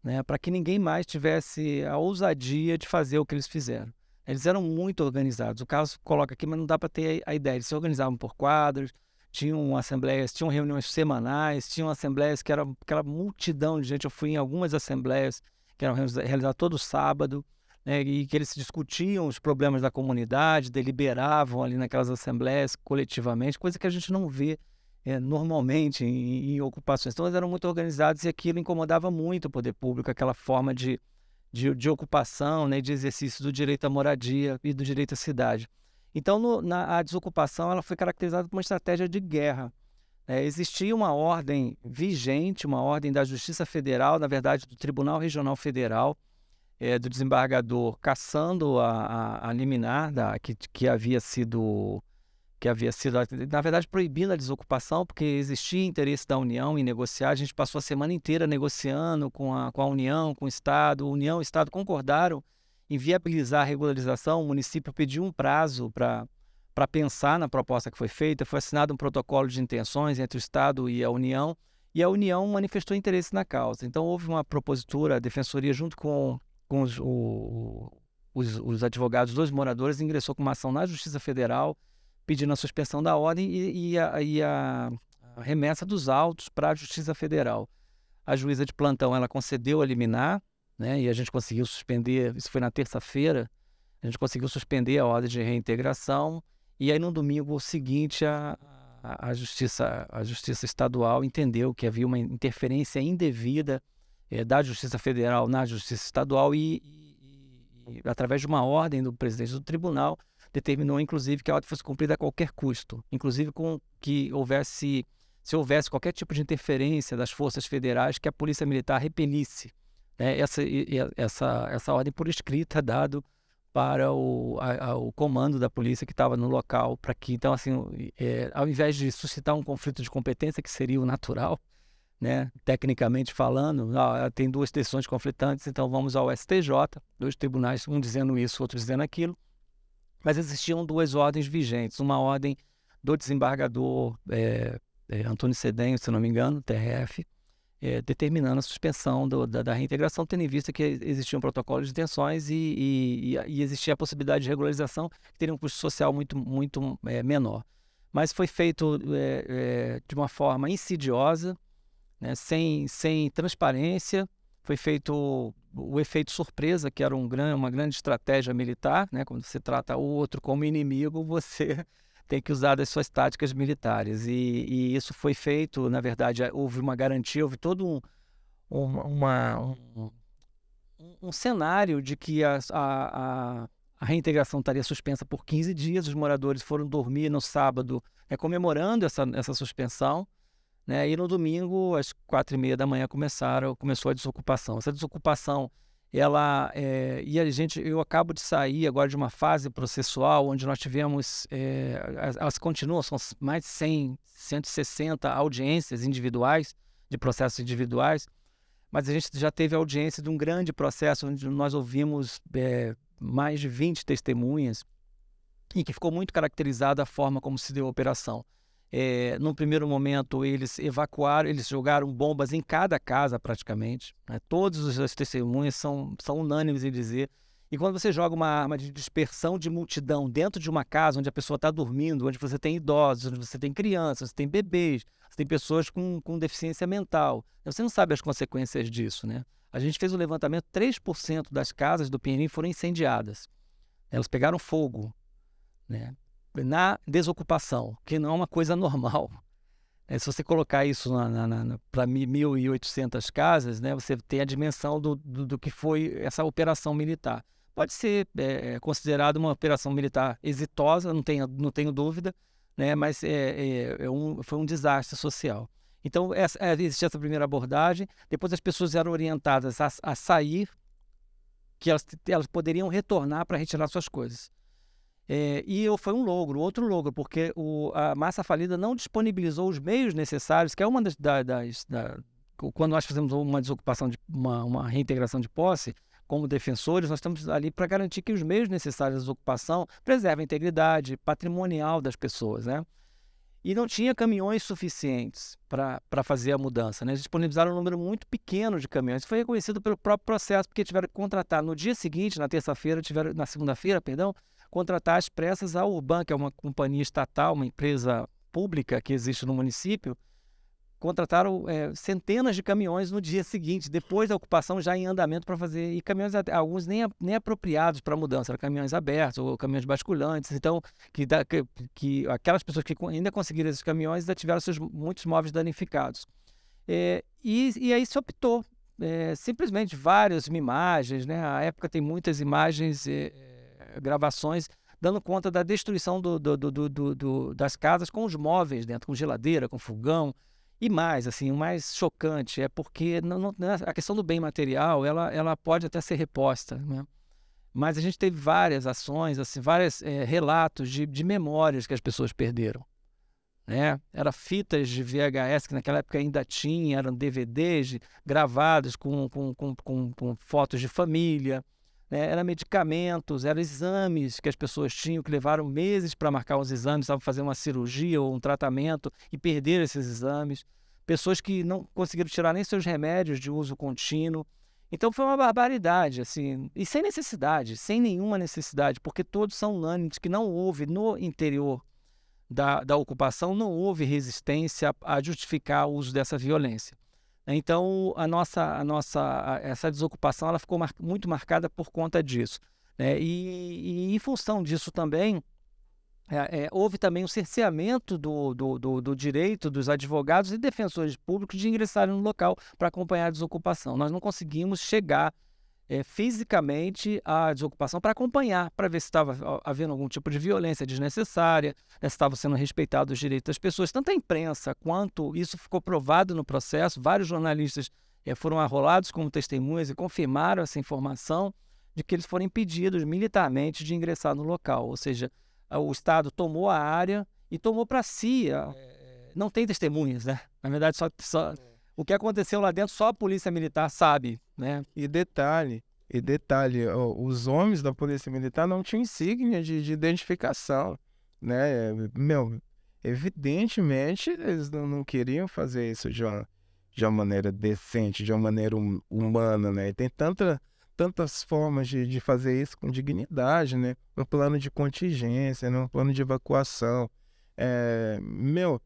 né? Para que ninguém mais tivesse a ousadia de fazer o que eles fizeram. Eles eram muito organizados. O Carlos coloca aqui, mas não dá para ter a ideia. Eles se organizavam por quadros, tinham assembleias, tinham reuniões semanais, tinham assembleias que era aquela multidão de gente. Eu fui em algumas assembleias que eram realizadas todo sábado, né, e que eles discutiam os problemas da comunidade, deliberavam ali naquelas assembleias coletivamente, coisa que a gente não vê é, normalmente em, em ocupações. Então, eles eram muito organizados e aquilo incomodava muito o poder público, aquela forma de de, de ocupação, né, de exercício do direito à moradia e do direito à cidade. Então, no, na, a desocupação ela foi caracterizada por uma estratégia de guerra. É, existia uma ordem vigente, uma ordem da Justiça Federal, na verdade, do Tribunal Regional Federal, é, do desembargador caçando a, a, a liminar da, que, que havia sido que havia sido, na verdade, proibindo a desocupação, porque existia interesse da União em negociar. A gente passou a semana inteira negociando com a, com a União, com o Estado. União e Estado concordaram em viabilizar a regularização. O município pediu um prazo para para pensar na proposta que foi feita. Foi assinado um protocolo de intenções entre o Estado e a União, e a União manifestou interesse na causa. Então, houve uma propositura, a Defensoria, junto com, com os, o, os, os advogados dos moradores, ingressou com uma ação na Justiça Federal pedindo a suspensão da ordem e, e, a, e a, remessa dos autos para a Justiça Federal. A juíza de plantão ela concedeu a liminar, né, e a gente conseguiu suspender, isso foi na terça-feira, a gente conseguiu suspender a ordem de reintegração, e aí no domingo seguinte a, a, justiça, a justiça estadual entendeu que havia uma interferência indevida é, da Justiça Federal na Justiça Estadual e, e, e, através de uma ordem do presidente do tribunal, determinou, inclusive, que a ordem fosse cumprida a qualquer custo, inclusive com que houvesse, se houvesse qualquer tipo de interferência das forças federais, que a polícia militar repelisse né, essa, essa, essa ordem por escrita dado para o, a, o comando da polícia que estava no local, para que, então, assim, é, ao invés de suscitar um conflito de competência, que seria o natural, né, tecnicamente falando, ó, tem duas decisões conflitantes, então vamos ao STJ, dois tribunais, um dizendo isso, outro dizendo aquilo, mas existiam duas ordens vigentes. Uma ordem do desembargador é, é, Antônio Cedenho, se não me engano, TRF, é, determinando a suspensão do, da, da, reintegração, tendo em vista que existia um protocolo de detenções e, e, e, existia a possibilidade de regularização, que teria um custo social muito, muito é, menor. Mas foi feito é, de uma forma insidiosa, né, sem, sem transparência, foi feito o efeito surpresa, que era um gran, uma grande estratégia militar, né? quando você trata o outro como inimigo, você tem que usar das suas táticas militares. E, e isso foi feito, na verdade, houve uma garantia, houve todo um, um, uma, um, um cenário de que a, a, a, reintegração estaria suspensa por 15 dias. Os moradores foram dormir no sábado né, comemorando essa, essa suspensão. Né? E no domingo, às quatro e meia da manhã, começaram, começou a desocupação. Essa desocupação, ela é, e a gente, eu acabo de sair agora de uma fase processual onde nós tivemos, é, elas continuam, são mais de 100, 160 audiências individuais, de processos individuais, mas a gente já teve audiência de um grande processo onde nós ouvimos é, mais de 20 testemunhas e que ficou muito caracterizada a forma como se deu a operação. É, no primeiro momento, eles evacuaram, eles jogaram bombas em cada casa praticamente. Né? Todos as testemunhas são, são unânimes em dizer. E quando você joga uma arma de dispersão de multidão dentro de uma casa onde a pessoa está dormindo, onde você tem idosos, onde você tem crianças, você tem bebês, você tem pessoas com, com deficiência mental, você não sabe as consequências disso, né? A gente fez o um levantamento, 3% das casas do Pinheirinho foram incendiadas. Elas pegaram fogo, né? Na desocupação, que não é uma coisa normal. É, se você colocar isso para 1.800 casas, né, você tem a dimensão do, do, do, que foi essa operação militar. Pode ser é, é considerada uma operação militar exitosa, não tenho, não tenho dúvida, né, mas é, é, é um, foi um desastre social. Então, essa, é, existe essa primeira abordagem. Depois, as pessoas eram orientadas a, a sair, que elas, elas poderiam retornar para retirar suas coisas. É, e foi um logro, outro logro, porque o, a massa falida não disponibilizou os meios necessários, que é uma das. das, das da, quando nós fazemos uma desocupação, de, uma, uma reintegração de posse, como defensores, nós estamos ali para garantir que os meios necessários à desocupação preservem a integridade patrimonial das pessoas, né? E não tinha caminhões suficientes para fazer a mudança, né? Eles disponibilizaram um número muito pequeno de caminhões. Foi reconhecido pelo próprio processo, porque tiveram que contratar no dia seguinte, na terça-feira, tiveram na segunda-feira, perdão, contratar as pressas a Urban, que é uma companhia estatal, uma empresa pública que existe no município, contrataram é, centenas de caminhões no dia seguinte, depois da ocupação já em andamento para fazer, e caminhões, alguns nem, nem apropriados para mudança, eram caminhões abertos ou caminhões basculantes, então, que, que, que aquelas pessoas que ainda conseguiram esses caminhões ainda tiveram seus, muitos móveis danificados. É, e, e aí se optou, é, simplesmente várias imagens, né? a época tem muitas imagens é, gravações dando conta da destruição do, do, do, das casas com os móveis dentro, com geladeira, com fogão. E mais, assim, o mais chocante é porque não, não, né, a questão do bem material, ela, ela pode até ser reposta, né? Mas a gente teve várias ações, assim, vários é, relatos de, de memórias que as pessoas perderam. Né? Era fitas de VHS, que naquela época ainda tinha, eram DVDs gravados com, com, com, com fotos de família, né? eram medicamentos, eram exames que as pessoas tinham, que levaram meses para marcar os exames, estavam fazendo uma cirurgia ou um tratamento e perderam esses exames. Pessoas que não conseguiram tirar nem seus remédios de uso contínuo. Então foi uma barbaridade, assim, e sem necessidade, sem nenhuma necessidade, porque todos são unânimes que não houve no interior da, da ocupação, não houve resistência a justificar o uso dessa violência. Então a nossa, a nossa essa desocupação ela ficou mar, muito marcada por conta disso. Né? E, e, em função disso também, é, é, houve também um cerceamento do, do, do, do, direito dos advogados e defensores públicos de ingressarem no local para acompanhar a desocupação. Nós não conseguimos chegar é, fisicamente à desocupação para acompanhar, para ver se estava havendo algum tipo de violência desnecessária, né, se estava sendo respeitado os direitos das pessoas. Tanto a imprensa quanto isso ficou provado no processo, vários jornalistas é, foram arrolados como testemunhas e confirmaram essa informação de que eles foram impedidos militarmente de ingressar no local, ou seja, o Estado tomou a área e tomou para si. A, é... Não tem testemunhas, né? Na verdade, só, só é. O que aconteceu lá dentro só a polícia militar sabe, né? E detalhe, e detalhe, os homens da polícia militar não tinham insígnia de, de identificação, né? Meu, evidentemente eles não, não, queriam fazer isso de uma, de uma maneira decente, de uma maneira hum, humana, né? E tem tanta tantas formas de, de fazer isso com dignidade, né? No plano de contingência, no plano de evacuação. É, meu,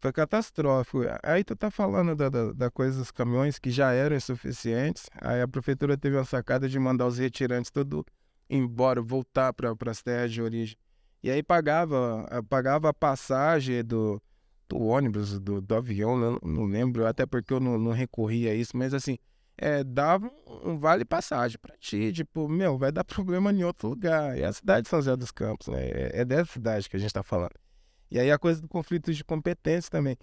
foi catastrófico. Aí tu tá falando da, da, da, coisa dos caminhões que já eram insuficientes. Aí a prefeitura teve uma sacada de mandar os retirantes tudo embora, voltar para as terras de origem. E aí pagava, pagava a passagem do, do ônibus, do, do avião, não, não lembro, até porque eu não, não recorri a isso, mas assim, é, dava um vale passagem para ti, tipo, meu, vai dar [laughs] problema em outro lugar. E a cidade de São José dos Campos, né? É, é dessa cidade que a gente está falando. E aí a coisa do conflito de competência também.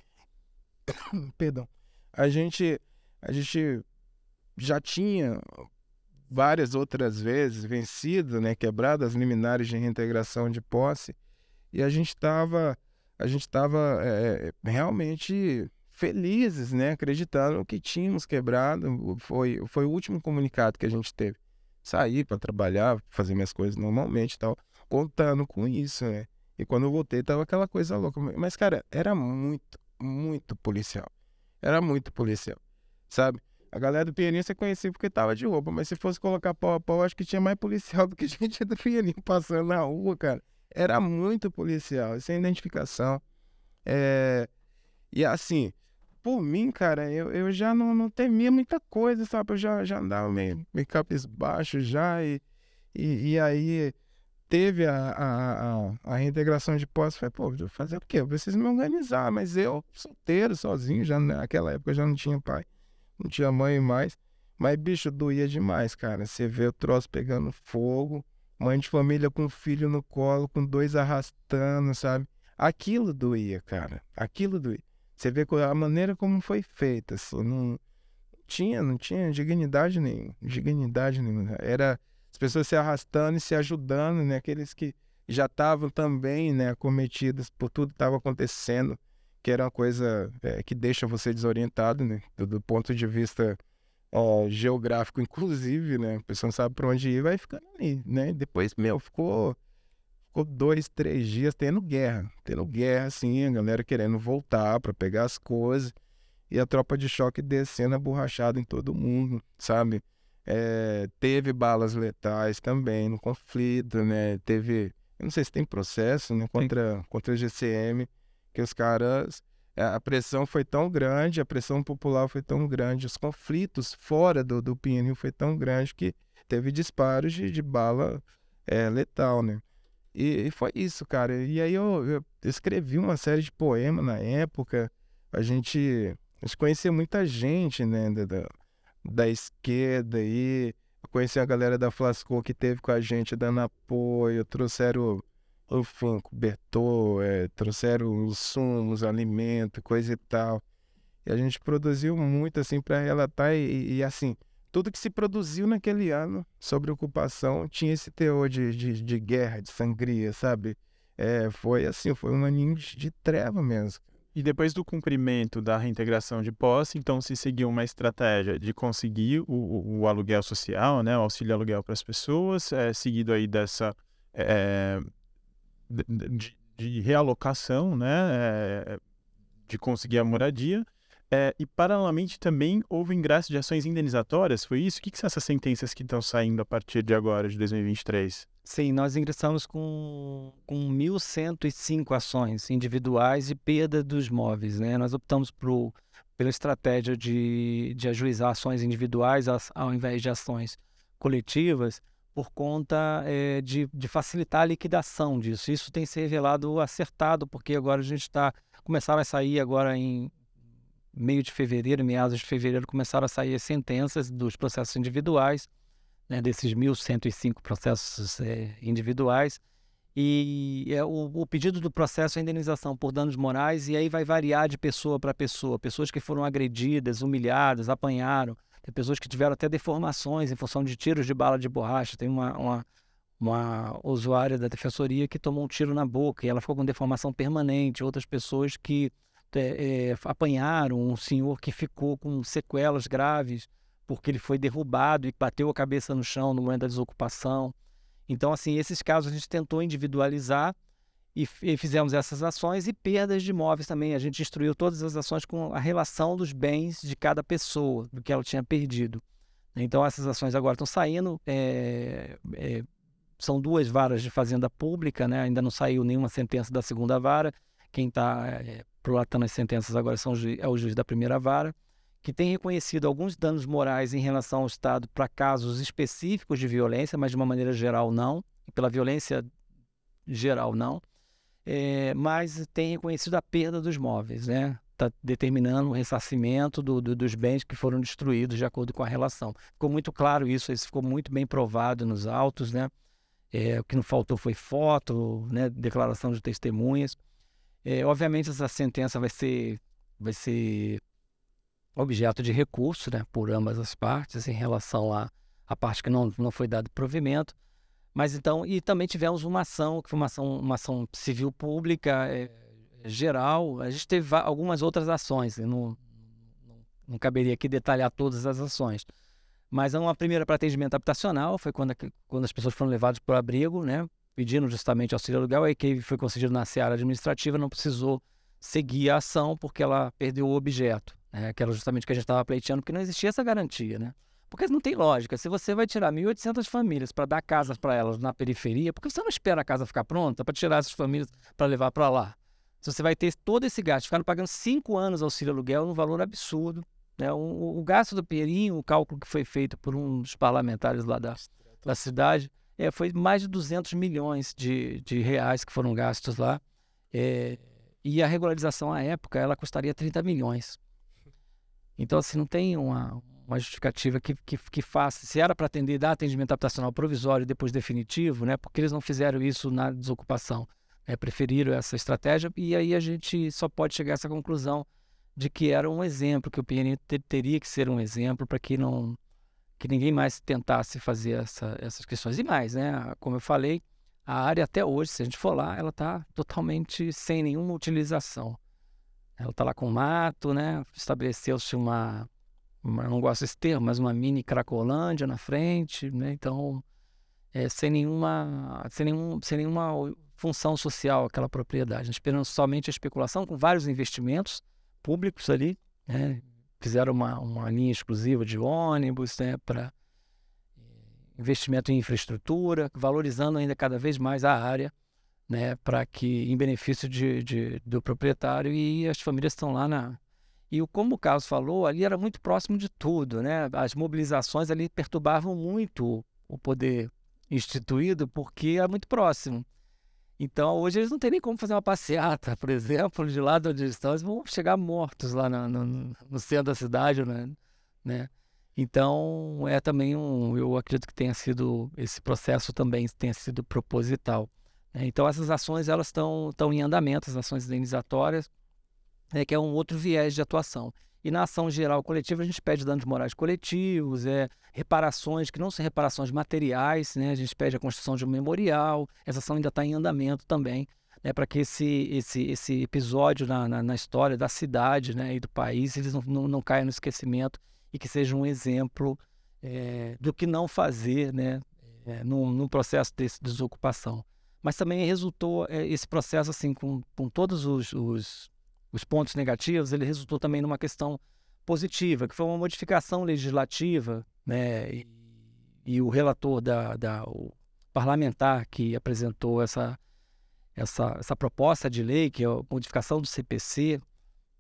[coughs] Perdão. A gente, a gente já tinha várias outras vezes vencido, né, quebrado as liminares de reintegração de posse, e a gente estava a gente estava é, realmente felizes, né? Acreditando que tínhamos quebrado. Foi, foi o último comunicado que a gente teve. Sair para trabalhar, fazer minhas coisas normalmente tal, contando com isso, né? E quando eu voltei, tava aquela coisa louca. Mas, cara, era muito, muito policial. Era muito policial, sabe? A galera do Pinheirinho você conhecia porque tava de roupa, mas se fosse colocar pau a pau, acho que tinha mais policial [laughs] do que gente do Pinheirinho passando na rua, cara. Era muito policial, sem identificação. É... E assim, por mim, cara, eu, eu já não, não temia muita coisa, sabe? Eu já, já andava meio, meio cabisbaixo já e, e, e aí teve a, a, a, a, reintegração de posse. Falei, pô, vou fazer o quê? Eu preciso me organizar. Mas eu, solteiro, sozinho, já naquela época já não tinha pai, não tinha mãe mais. Mas, bicho, doía demais, cara. Você vê o troço pegando fogo, mãe de família com filho no colo, com dois arrastando, sabe? Aquilo doía, cara. Aquilo doía. Você vê a maneira como foi feita, assim, não tinha, não tinha dignidade nenhuma, dignidade nenhuma. Era as pessoas se arrastando e se ajudando, né? Aqueles que já estavam também, né, acometidos por tudo que estava acontecendo, que era uma coisa é, que deixa você desorientado, né? Do, do ponto de vista ó, geográfico, inclusive, né? A pessoa não sabe para onde ir, vai ficando ali, né? Depois, meu, ficou ficou dois, três dias tendo guerra, tendo guerra, assim, a galera querendo voltar para pegar as coisas e a tropa de choque descendo aborrachada em todo mundo, sabe? É, teve balas letais também no conflito, né? Teve, eu não sei se tem processo, né? Contra, contra a GCM, que os caras, a pressão foi tão grande, a pressão popular foi tão grande, os conflitos fora do, do Pinheirinho foi tão grande que teve disparos de, de bala é, letal, né? E, e, foi isso, cara. E aí eu, eu, escrevi uma série de poemas na época. A gente, a gente conhecia muita gente, né, da, da esquerda aí. Conheci a galera da Flasco que teve com a gente dando apoio, trouxeram, enfim, cobertor, é, trouxeram os sumos, alimento, coisa e tal. E a gente produziu muito, assim, para relatar e, e, assim, tudo que se produziu naquele ano sobre ocupação tinha esse teor de, de, de guerra, de sangria, sabe? É, foi assim, foi um aninho de, de treva mesmo. E depois do cumprimento da reintegração de posse, então se seguiu uma estratégia de conseguir o, o aluguel social, né, o auxílio aluguel para as pessoas, é, seguido aí dessa é, de, de, realocação, né, é, de conseguir a moradia. É, e, paralelamente, também houve ingresso de ações indenizatórias, foi isso? O que, que são essas sentenças que estão saindo a partir de agora, de 2023? Sim, nós ingressamos com, com 1.105 ações individuais de perda dos móveis. Né? Nós optamos por, pela estratégia de, de ajuizar ações individuais ao invés de ações coletivas, por conta é, de, de facilitar a liquidação disso. Isso tem se revelado acertado, porque agora a gente está. Começaram a sair agora em meio de fevereiro, meados de fevereiro, começaram a sair as sentenças dos processos individuais, né, desses 1.105 processos é, individuais. E é, o, o, pedido do processo é indenização por danos morais, e aí vai variar de pessoa para pessoa. Pessoas que foram agredidas, humilhadas, apanharam. Tem pessoas que tiveram até deformações em função de tiros de bala de borracha. Tem uma, uma, uma usuária da defensoria que tomou um tiro na boca e ela ficou com deformação permanente. Outras pessoas que é, apanharam um senhor que ficou com sequelas graves porque ele foi derrubado e bateu a cabeça no chão no momento da desocupação. Então, assim, esses casos a gente tentou individualizar e, e, fizemos essas ações e perdas de imóveis também. A gente instruiu todas as ações com a relação dos bens de cada pessoa, do que ela tinha perdido. Então, essas ações agora estão saindo. É, é, são duas varas de fazenda pública, né? ainda não saiu nenhuma sentença da segunda vara. Quem está é, prolatando as sentenças agora são, é o juiz da primeira vara, que tem reconhecido alguns danos morais em relação ao Estado para casos específicos de violência, mas de uma maneira geral não, pela violência geral não, é, mas tem reconhecido a perda dos móveis, né? Está determinando o ressarcimento do, do, dos bens que foram destruídos de acordo com a relação. Ficou muito claro isso, isso ficou muito bem provado nos autos, né? É, o que não faltou foi foto, né? declaração de testemunhas. É, obviamente essa sentença vai ser, vai ser objeto de recurso né, por ambas as partes em relação à, à parte que não, não foi dado provimento. Mas então, e também tivemos uma ação, que foi uma ação, uma ação civil pública é, geral. A gente teve algumas outras ações, não, não, caberia aqui detalhar todas as ações. Mas uma primeira para atendimento habitacional foi quando, quando as pessoas foram levadas para o abrigo, né? Pedindo justamente auxílio aluguel, aí que foi concedido na seara administrativa, não precisou seguir a ação porque ela perdeu o objeto, né? que era justamente o que a gente estava pleiteando, porque não existia essa garantia, né? Porque não tem lógica. Se você vai tirar 1.800 famílias para dar casas para elas na periferia, por que você não espera a casa ficar pronta para tirar essas famílias para levar para lá? Se você vai ter todo esse gasto, ficaram pagando cinco anos auxílio aluguel num valor absurdo. Né? O, o, gasto do Perinho, o cálculo que foi feito por um dos parlamentares lá da, da cidade, é, foi mais de 200 milhões de, de reais que foram gastos lá. É, e a regularização à época, ela custaria 30 milhões. Então, assim, não tem uma, uma justificativa que, que, que faça. Se era para atender, dar atendimento habitacional provisório e depois definitivo, né? Porque eles não fizeram isso na desocupação. Né, preferiram essa estratégia e aí a gente só pode chegar a essa conclusão de que era um exemplo, que o PNI teria que ser um exemplo para que não que ninguém mais tentasse fazer essa, essas questões. E mais, né? Como eu falei, a área até hoje, se a gente for lá, ela está totalmente sem nenhuma utilização. Ela está lá com mato, né? Estabeleceu-se uma, uma, não gosto desse termo, mas uma mini Cracolândia na frente, né? Então, é, sem nenhuma, sem nenhum, sem nenhuma função social aquela propriedade, esperando somente a especulação com vários investimentos públicos ali, né? Fizeram uma, uma linha exclusiva de ônibus né, para eh, investimento em infraestrutura, valorizando ainda cada vez mais a área, né, para que em benefício de, de, do proprietário e as famílias estão lá na e como o Carlos falou, ali era muito próximo de tudo, né? As mobilizações ali perturbavam muito o poder instituído porque era muito próximo. Então, hoje eles não têm nem como fazer uma passeata, por exemplo, de lá de onde eles estão, eles vão chegar mortos lá no, no, no centro da cidade, né? né? Então, é também um, eu acredito que tenha sido, esse processo também tenha sido proposital. Né? Então, essas ações, elas estão, em andamento, as ações indenizatórias, né? que é um outro viés de atuação. E na ação geral coletiva, a gente pede danos morais coletivos, é, reparações que não são reparações materiais, né? a gente pede a construção de um memorial, essa ação ainda está em andamento também, né? para que esse, esse, esse episódio na, na, na, história da cidade né? e do país eles não, não, não caiam no esquecimento e que seja um exemplo é, do que não fazer né? É, no, no processo de desocupação. Mas também resultou é, esse processo assim com, com todos os, os os pontos negativos, ele resultou também numa questão positiva, que foi uma modificação legislativa, né? E, e o relator da, da o parlamentar que apresentou essa, essa, essa proposta de lei, que é a modificação do CPC,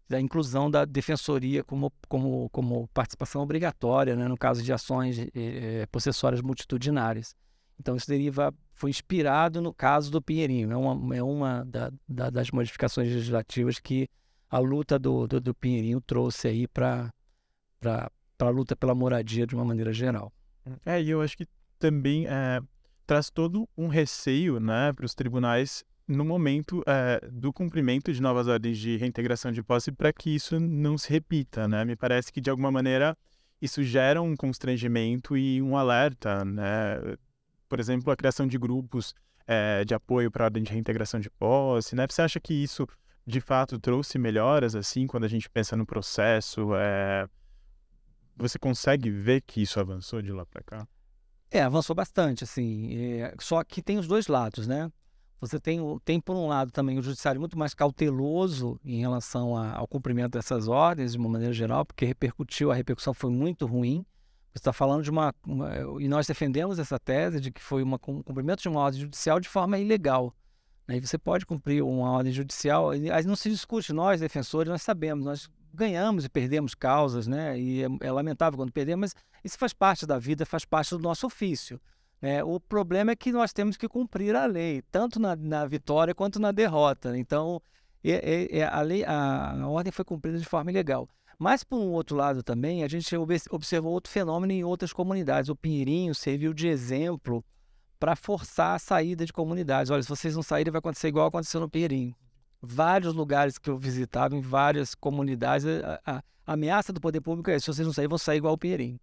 da inclusão da defensoria como, como, como participação obrigatória, né, no caso de ações eh, possessórias multitudinárias. Então, isso deriva, foi inspirado no caso do Pinheirinho. É uma, é uma da, da, das modificações legislativas que a luta do, do, do Pinheirinho trouxe aí para a luta pela moradia de uma maneira geral. É, e eu acho que também é, traz todo um receio né, para os tribunais no momento é, do cumprimento de novas ordens de reintegração de posse para que isso não se repita. Né? Me parece que, de alguma maneira, isso gera um constrangimento e um alerta. Né? Por exemplo, a criação de grupos é, de apoio para a ordem de reintegração de posse. Né? Você acha que isso de fato trouxe melhoras assim quando a gente pensa no processo? É... Você consegue ver que isso avançou de lá para cá? É, avançou bastante, assim. É... Só que tem os dois lados, né? Você tem, tem, por um lado, também o judiciário muito mais cauteloso em relação a, ao cumprimento dessas ordens, de uma maneira geral, porque repercutiu, a repercussão foi muito ruim. Você está falando de uma, uma, E nós defendemos essa tese de que foi uma, um cumprimento de uma ordem judicial de forma ilegal. Aí você pode cumprir uma ordem judicial, aí não se discute, nós defensores, nós sabemos, nós ganhamos e perdemos causas, né? E é, é lamentável quando perdemos, mas isso faz parte da vida, faz parte do nosso ofício. Né? O problema é que nós temos que cumprir a lei, tanto na, na vitória quanto na derrota. Então, é, é, é a, lei, a, a ordem foi cumprida de forma ilegal. Mas, por um outro lado também, a gente observou outro fenômeno em outras comunidades. O Pinheirinho serviu de exemplo para forçar a saída de comunidades. Olha, se vocês não saírem, vai acontecer igual aconteceu no Pinheirinho. Vários lugares que eu visitava, em várias comunidades, a, a, a ameaça do poder público é: se vocês não saírem, vão sair igual o Pinheirinho.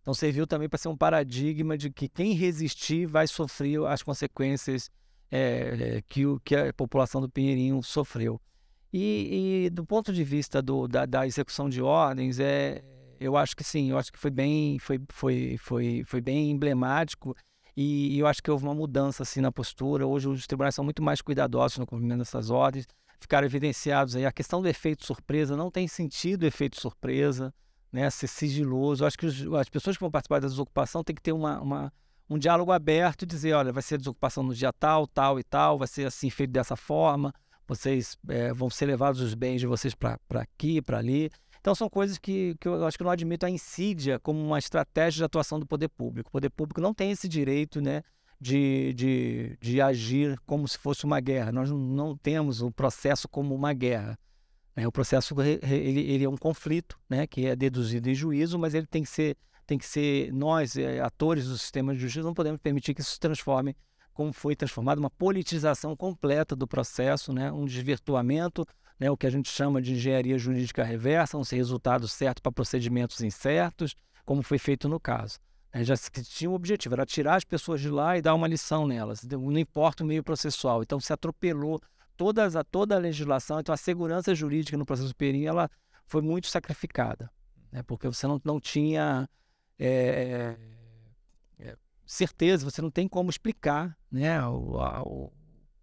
Então serviu também para ser um paradigma de que quem resistir vai sofrer as consequências é, que, o, que a população do Pinheirinho sofreu. E, e do ponto de vista do, da, da, execução de ordens, é, eu acho que sim, eu acho que foi bem, foi, foi, foi, foi bem emblemático e, eu acho que houve uma mudança assim na postura. Hoje os tribunais são muito mais cuidadosos no cumprimento dessas ordens. Ficaram evidenciados aí a questão do efeito surpresa. Não tem sentido efeito surpresa, né? Ser sigiloso. Eu acho que os, as pessoas que vão participar da desocupação têm que ter uma, uma um diálogo aberto e dizer, olha, vai ser desocupação no dia tal, tal e tal, vai ser assim feito dessa forma, vocês é, vão ser levados os bens de vocês para aqui, para ali. Então são coisas que, que eu acho que eu não admito a insídia como uma estratégia de atuação do poder público. O poder público não tem esse direito né, de, de, de agir como se fosse uma guerra. Nós não temos o processo como uma guerra. Né? O processo ele, ele é um conflito né, que é deduzido em juízo, mas ele tem que ser, tem que ser nós, é, atores do sistema de justiça, não podemos permitir que isso se transforme como foi transformado, uma politização completa do processo, né, um desvirtuamento né, o que a gente chama de engenharia jurídica reversa, um resultado certo para procedimentos incertos, como foi feito no caso. A já tinha o objetivo, era tirar as pessoas de lá e dar uma lição nelas, não importa o meio processual. Então se atropelou todas a, toda a legislação, então a segurança jurídica no processo perinho ela foi muito sacrificada, né, porque você não, não tinha é, é, certeza, você não tem como explicar né, o, a, o,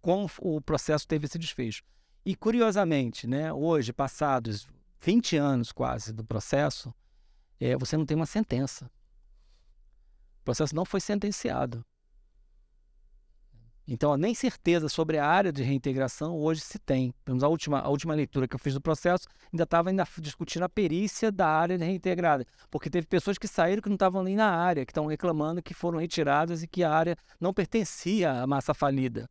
como o processo teve esse desfecho. E curiosamente, né, hoje, passados 20 anos quase do processo, é, você não tem uma sentença. O processo não foi sentenciado. Então, nem certeza sobre a área de reintegração hoje se tem. A última, a última leitura que eu fiz do processo ainda estava ainda discutindo a perícia da área reintegrada, porque teve pessoas que saíram que não estavam nem na área, que estão reclamando que foram retiradas e que a área não pertencia à massa falida.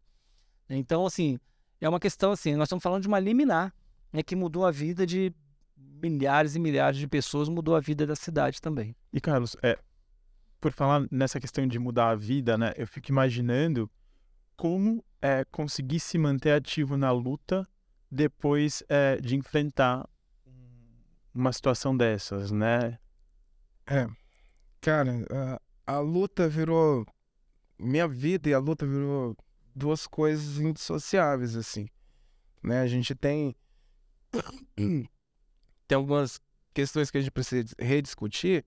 Então, assim, é uma questão assim, nós estamos falando de uma liminar, né, que mudou a vida de milhares e milhares de pessoas, mudou a vida da cidade também. E Carlos, é, por falar nessa questão de mudar a vida, né, eu fico imaginando como é, conseguir se manter ativo na luta depois é, de enfrentar uma situação dessas, né? É, cara, a, a luta virou minha vida e a luta virou duas coisas indissociáveis, assim. Né? A gente tem [coughs] tem algumas questões que a gente precisa rediscutir,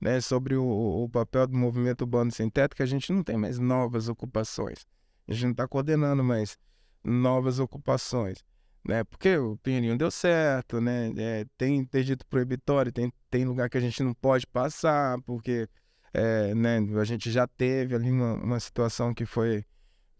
né, sobre o, o papel do movimento urbano sem teto, que a gente não tem mais novas ocupações. A gente não está coordenando mais novas ocupações, né? Porque o Pinheirinho deu certo, né? É, tem interdito proibitório, tem, tem lugar que a gente não pode passar, porque é, né, a gente já teve ali uma, uma situação que foi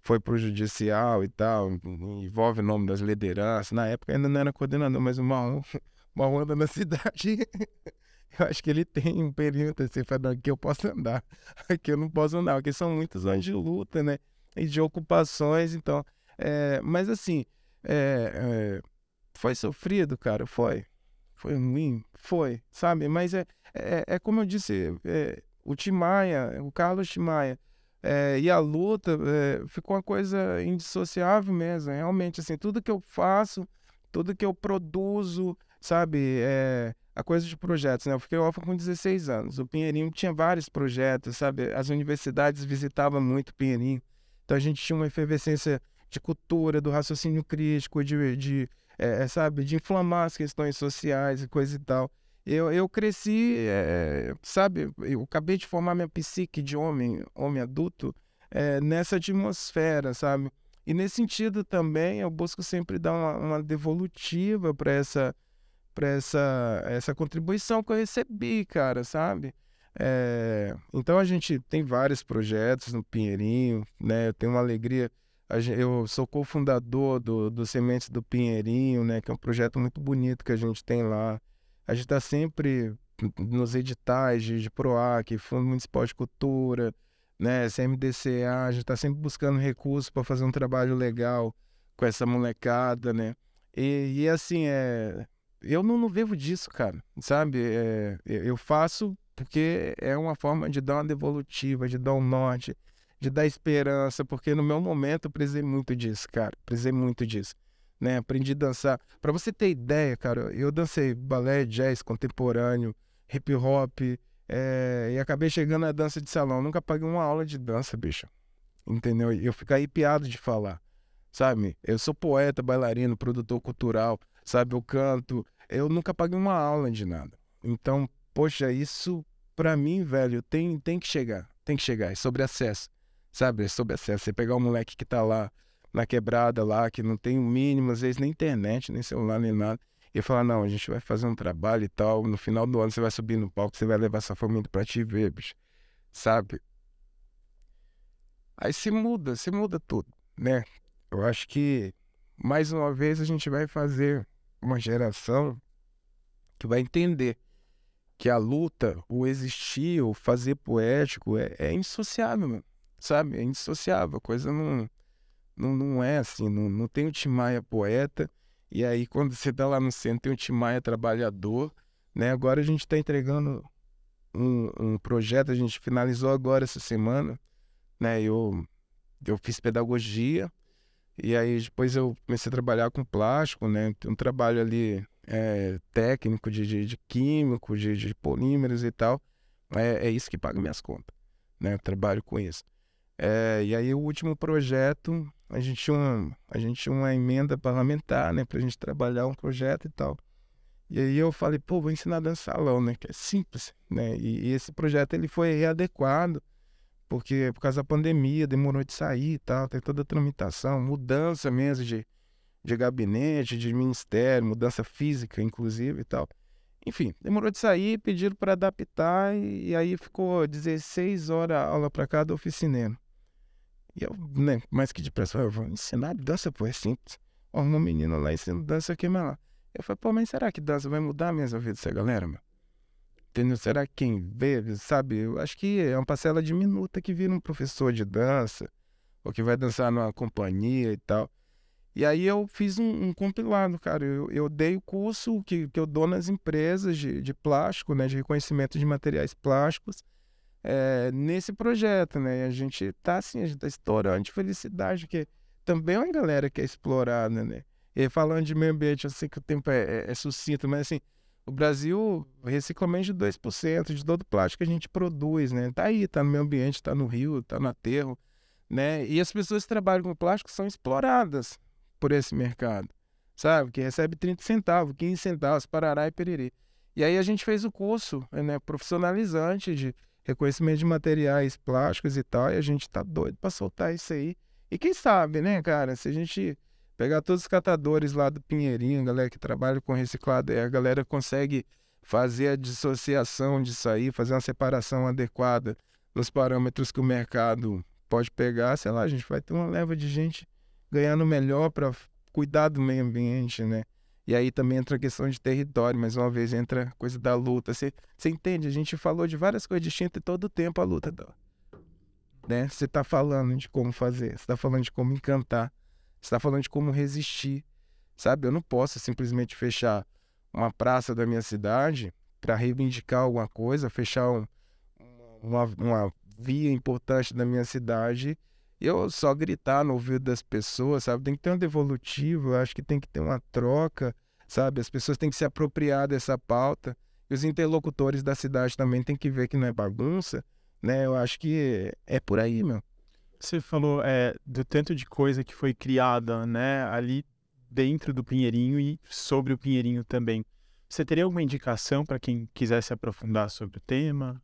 foi para o judicial e tal, envolve o nome das lideranças. Na época ainda não era coordenador, mas o Marrom, [laughs] Marrom anda na cidade. [laughs] eu acho que ele tem um período assim, fala, aqui eu posso andar, [laughs] aqui eu não posso andar, porque são muitos anos de luta, né? E de ocupações, então. É, mas assim, é, é, foi sofrido, cara, foi. Foi ruim, foi, sabe? Mas é, é, é como eu disse, é, o Timaya, o Carlos Timaya, é, e a luta é, ficou uma coisa indissociável mesmo. Realmente, assim, tudo que eu faço, tudo que eu produzo, sabe, é, a coisa de projetos, né? Eu fiquei órfão com 16 anos. O Pinheirinho tinha vários projetos, sabe? As universidades visitavam muito o Pinheirinho. Então a gente tinha uma efervescência de cultura, do raciocínio crítico, de, de é, sabe, de inflamar as questões sociais e coisa e tal. Eu, eu cresci, é, sabe, eu acabei de formar minha psique de homem, homem adulto, é, nessa atmosfera, sabe? E nesse sentido também eu busco sempre dar uma, uma devolutiva para essa, essa, essa contribuição que eu recebi, cara, sabe? É, então a gente tem vários projetos no Pinheirinho, né? Eu tenho uma alegria. Eu sou cofundador do, do Sementes do Pinheirinho, né? Que é um projeto muito bonito que a gente tem lá. A gente está sempre nos editais de, de PROAC, Fundo Municipal de Cultura, né, CMDCA, a gente está sempre buscando recursos para fazer um trabalho legal com essa molecada, né? E, e assim, é, eu não, não vivo disso, cara, sabe? É, eu faço porque é uma forma de dar uma devolutiva, de dar um norte, de dar esperança, porque no meu momento eu precisei muito disso, cara, precisei muito disso né? Aprendi a dançar. Para você ter ideia, cara, eu dancei balé, jazz, contemporâneo, hip hop, é, e acabei chegando na dança de salão. Nunca paguei uma aula de dança, bicho. Entendeu? E eu fico arrepiado de falar, sabe? Eu sou poeta, bailarino, produtor cultural, sabe? Eu canto. Eu nunca paguei uma aula de nada. Então, poxa, isso para mim, velho, tem, tem que chegar. Tem que chegar. É sobre acesso, sabe? É sobre acesso. Você pegar o moleque que tá lá na quebrada lá, que não tem o mínimo, às vezes nem internet, nem celular, nem nada. E falar, não, a gente vai fazer um trabalho e tal, no final do ano você vai subir no palco, você vai levar sua família pra te ver, bicho. Sabe? Aí se muda, se muda tudo, né? Eu acho que, mais uma vez, a gente vai fazer uma geração que vai entender que a luta, o existir, o fazer poético é, é indissociável, sabe? É indissociável, a coisa não não, não é assim, não, não tem o Timaya poeta, e aí quando você tá lá no centro tem o Timaya trabalhador, né? Agora a gente está entregando um, um projeto, a gente finalizou agora essa semana, né? Eu, eu fiz pedagogia, e aí depois eu comecei a trabalhar com plástico, né? Um trabalho ali é, técnico de, de, de químico, de, de, polímeros e tal. É, é isso que paga minhas contas, né? Eu trabalho com isso. É, e aí o último projeto a gente tinha uma, a gente tinha uma emenda parlamentar, né, pra gente trabalhar um projeto e tal. E aí eu falei, pô, vou ensinar dança salão, né, que é simples, né? E, e, esse projeto ele foi readequado, porque por causa da pandemia demorou de sair e tal, tem toda a tramitação, mudança mesmo de, de gabinete, de ministério, mudança física, inclusive e tal. Enfim, demorou de sair, pediram para adaptar e, e, aí ficou 16 horas aula para cada oficineiro. E eu, né, mais que depressa, eu vou ensinar dança, pô, é simples. Ó, uma menina lá ensinando dança aqui, mas lá. Eu falei, pô, mas será que dança vai mudar a vida dessa galera, meu? Entendeu? Será que quem vê, sabe? Eu acho que é uma parcela diminuta que vira um professor de dança, ou que vai dançar numa companhia e tal. E aí eu fiz um, um compilado, cara. Eu, eu, dei o curso que, que eu dou nas empresas de, de plástico, né? De reconhecimento de materiais plásticos é, nesse projeto, né? E a gente tá assim, a gente tá estourando de felicidade, porque também é uma galera que é explorada, né? E falando de meio ambiente, eu sei que o tempo é, é, é sucinto, mas assim, O Brasil recicla menos de 2% de todo o plástico que a gente produz, né? Tá aí, tá no meio ambiente, tá no rio, tá no aterro, né? E as pessoas que trabalham com plástico são exploradas por esse mercado, sabe? Que recebe 30 centavos, 15 centavos, parará e pererê. E aí a gente fez o curso né, profissionalizante de reconhecimento de materiais plásticos e tal, e a gente tá doido para soltar isso aí. E quem sabe, né, cara, se a gente pegar todos os catadores lá do Pinheirinho, galera que trabalha com reciclado, a galera consegue fazer a dissociação disso aí, fazer uma separação adequada nos parâmetros que o mercado pode pegar, sei lá, a gente vai ter uma leva de gente ganhando melhor para cuidar do meio ambiente, né? E aí também entra a questão de território, mais uma vez entra a coisa da luta. Você entende? A gente falou de várias coisas distintas e todo o tempo a luta. Né? Você está falando de como fazer, você está falando de como encantar, você está falando de como resistir. Sabe? Eu não posso simplesmente fechar uma praça da minha cidade para reivindicar alguma coisa, fechar um, uma, uma via importante da minha cidade eu só gritar no ouvido das pessoas, sabe? Tem que ter um devolutivo, acho que tem que ter uma troca, sabe? As pessoas têm que se apropriar dessa pauta. E os interlocutores da cidade também têm que ver que não é bagunça, né? Eu acho que é por aí, meu. Você falou é, do tanto de coisa que foi criada, né? Ali dentro do Pinheirinho e sobre o Pinheirinho também. Você teria alguma indicação para quem quisesse aprofundar sobre o tema?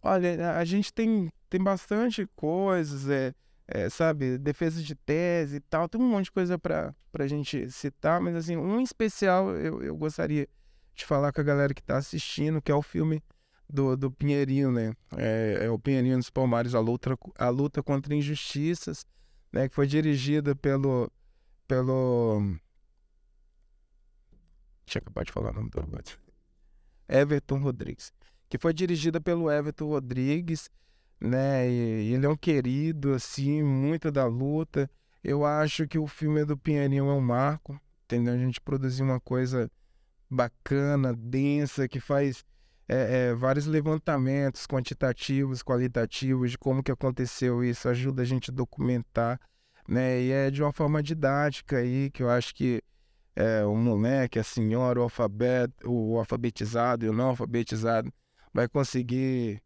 Olha, a gente tem, tem bastante coisas, é, é, sabe, defesa de tese e tal, tem um monte de coisa para a gente citar, mas assim, um especial eu, eu gostaria de falar com a galera que está assistindo, que é o filme do, do Pinheirinho, né? É, é, o Pinheirinho dos Palmares, a luta, a luta contra injustiças, né? Que foi dirigida pelo. pelo... Deixa eu acabar de falar o nome do Everton Rodrigues que foi dirigida pelo Everton Rodrigues, né? E ele é um querido, assim, muito da luta. Eu acho que o filme do Pinheirinho é um marco, entendeu? A gente produzir uma coisa bacana, densa, que faz é, é, vários levantamentos quantitativos, qualitativos de como que aconteceu isso, ajuda a gente a documentar, né? E é de uma forma didática aí, que eu acho que é, o moleque, a senhora, o, alfabeto, o alfabetizado e o não alfabetizado vai conseguir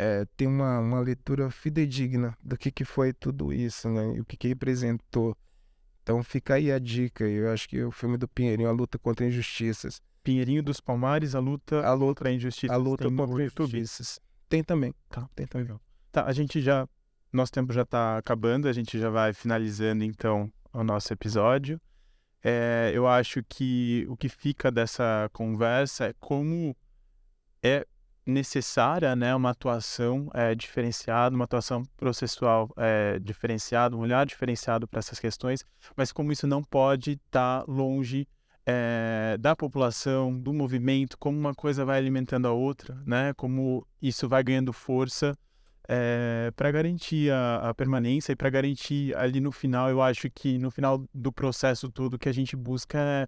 é, ter uma, uma leitura fidedigna do que, que foi tudo isso, né? E o que, que representou. Então fica aí a dica. Eu acho que o filme do Pinheirinho, A Luta contra Injustiças. Pinheirinho dos Palmares, A Luta, a luta contra Injustiças. A Luta tem contra Injustiças. Tem também. Tá, tem também. Tá, a gente já... Nosso tempo já está acabando, a gente já vai finalizando, então, o nosso episódio. É, eu acho que o que fica dessa conversa é como é necessária né, uma atuação é, diferenciada, uma atuação processual é, diferenciada, um olhar diferenciado para essas questões, mas como isso não pode estar tá longe é, da população, do movimento, como uma coisa vai alimentando a outra, né, como isso vai ganhando força para garantir a, a permanência e para garantir ali no final, eu acho que no final do processo todo que a gente busca é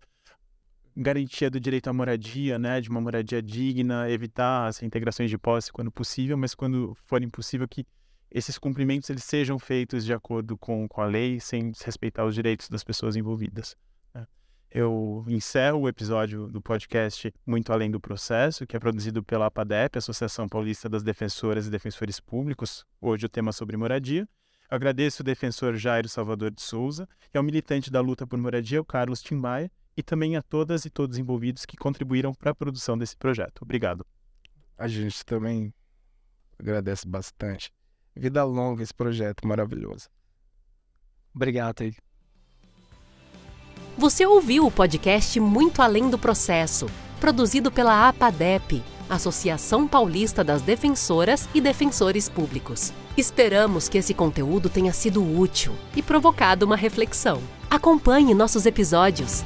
garantia do direito à moradia, né, de uma moradia digna, evitar as integrações de posse quando possível, mas quando for impossível que esses cumprimentos eles sejam feitos de acordo com, com a lei, sem respeitar os direitos das pessoas envolvidas. Né. Eu encerro o episódio do podcast Muito Além do Processo, que é produzido pela APADEP, Associação Paulista das Defensoras e Defensores Públicos, hoje o tema sobre moradia. Agradeço o defensor Jairo Salvador de Souza e ao militante da luta por moradia, o Carlos Timbaia, e também a todas e todos envolvidos que contribuíram para a produção desse projeto. Obrigado. A gente também agradece bastante. Vida longa esse projeto maravilhoso. Obrigado, Taylor. Você ouviu o podcast Muito Além do Processo, produzido pela APADEP, Associação Paulista das Defensoras e Defensores Públicos. Esperamos que esse conteúdo tenha sido útil e provocado uma reflexão. Acompanhe nossos episódios.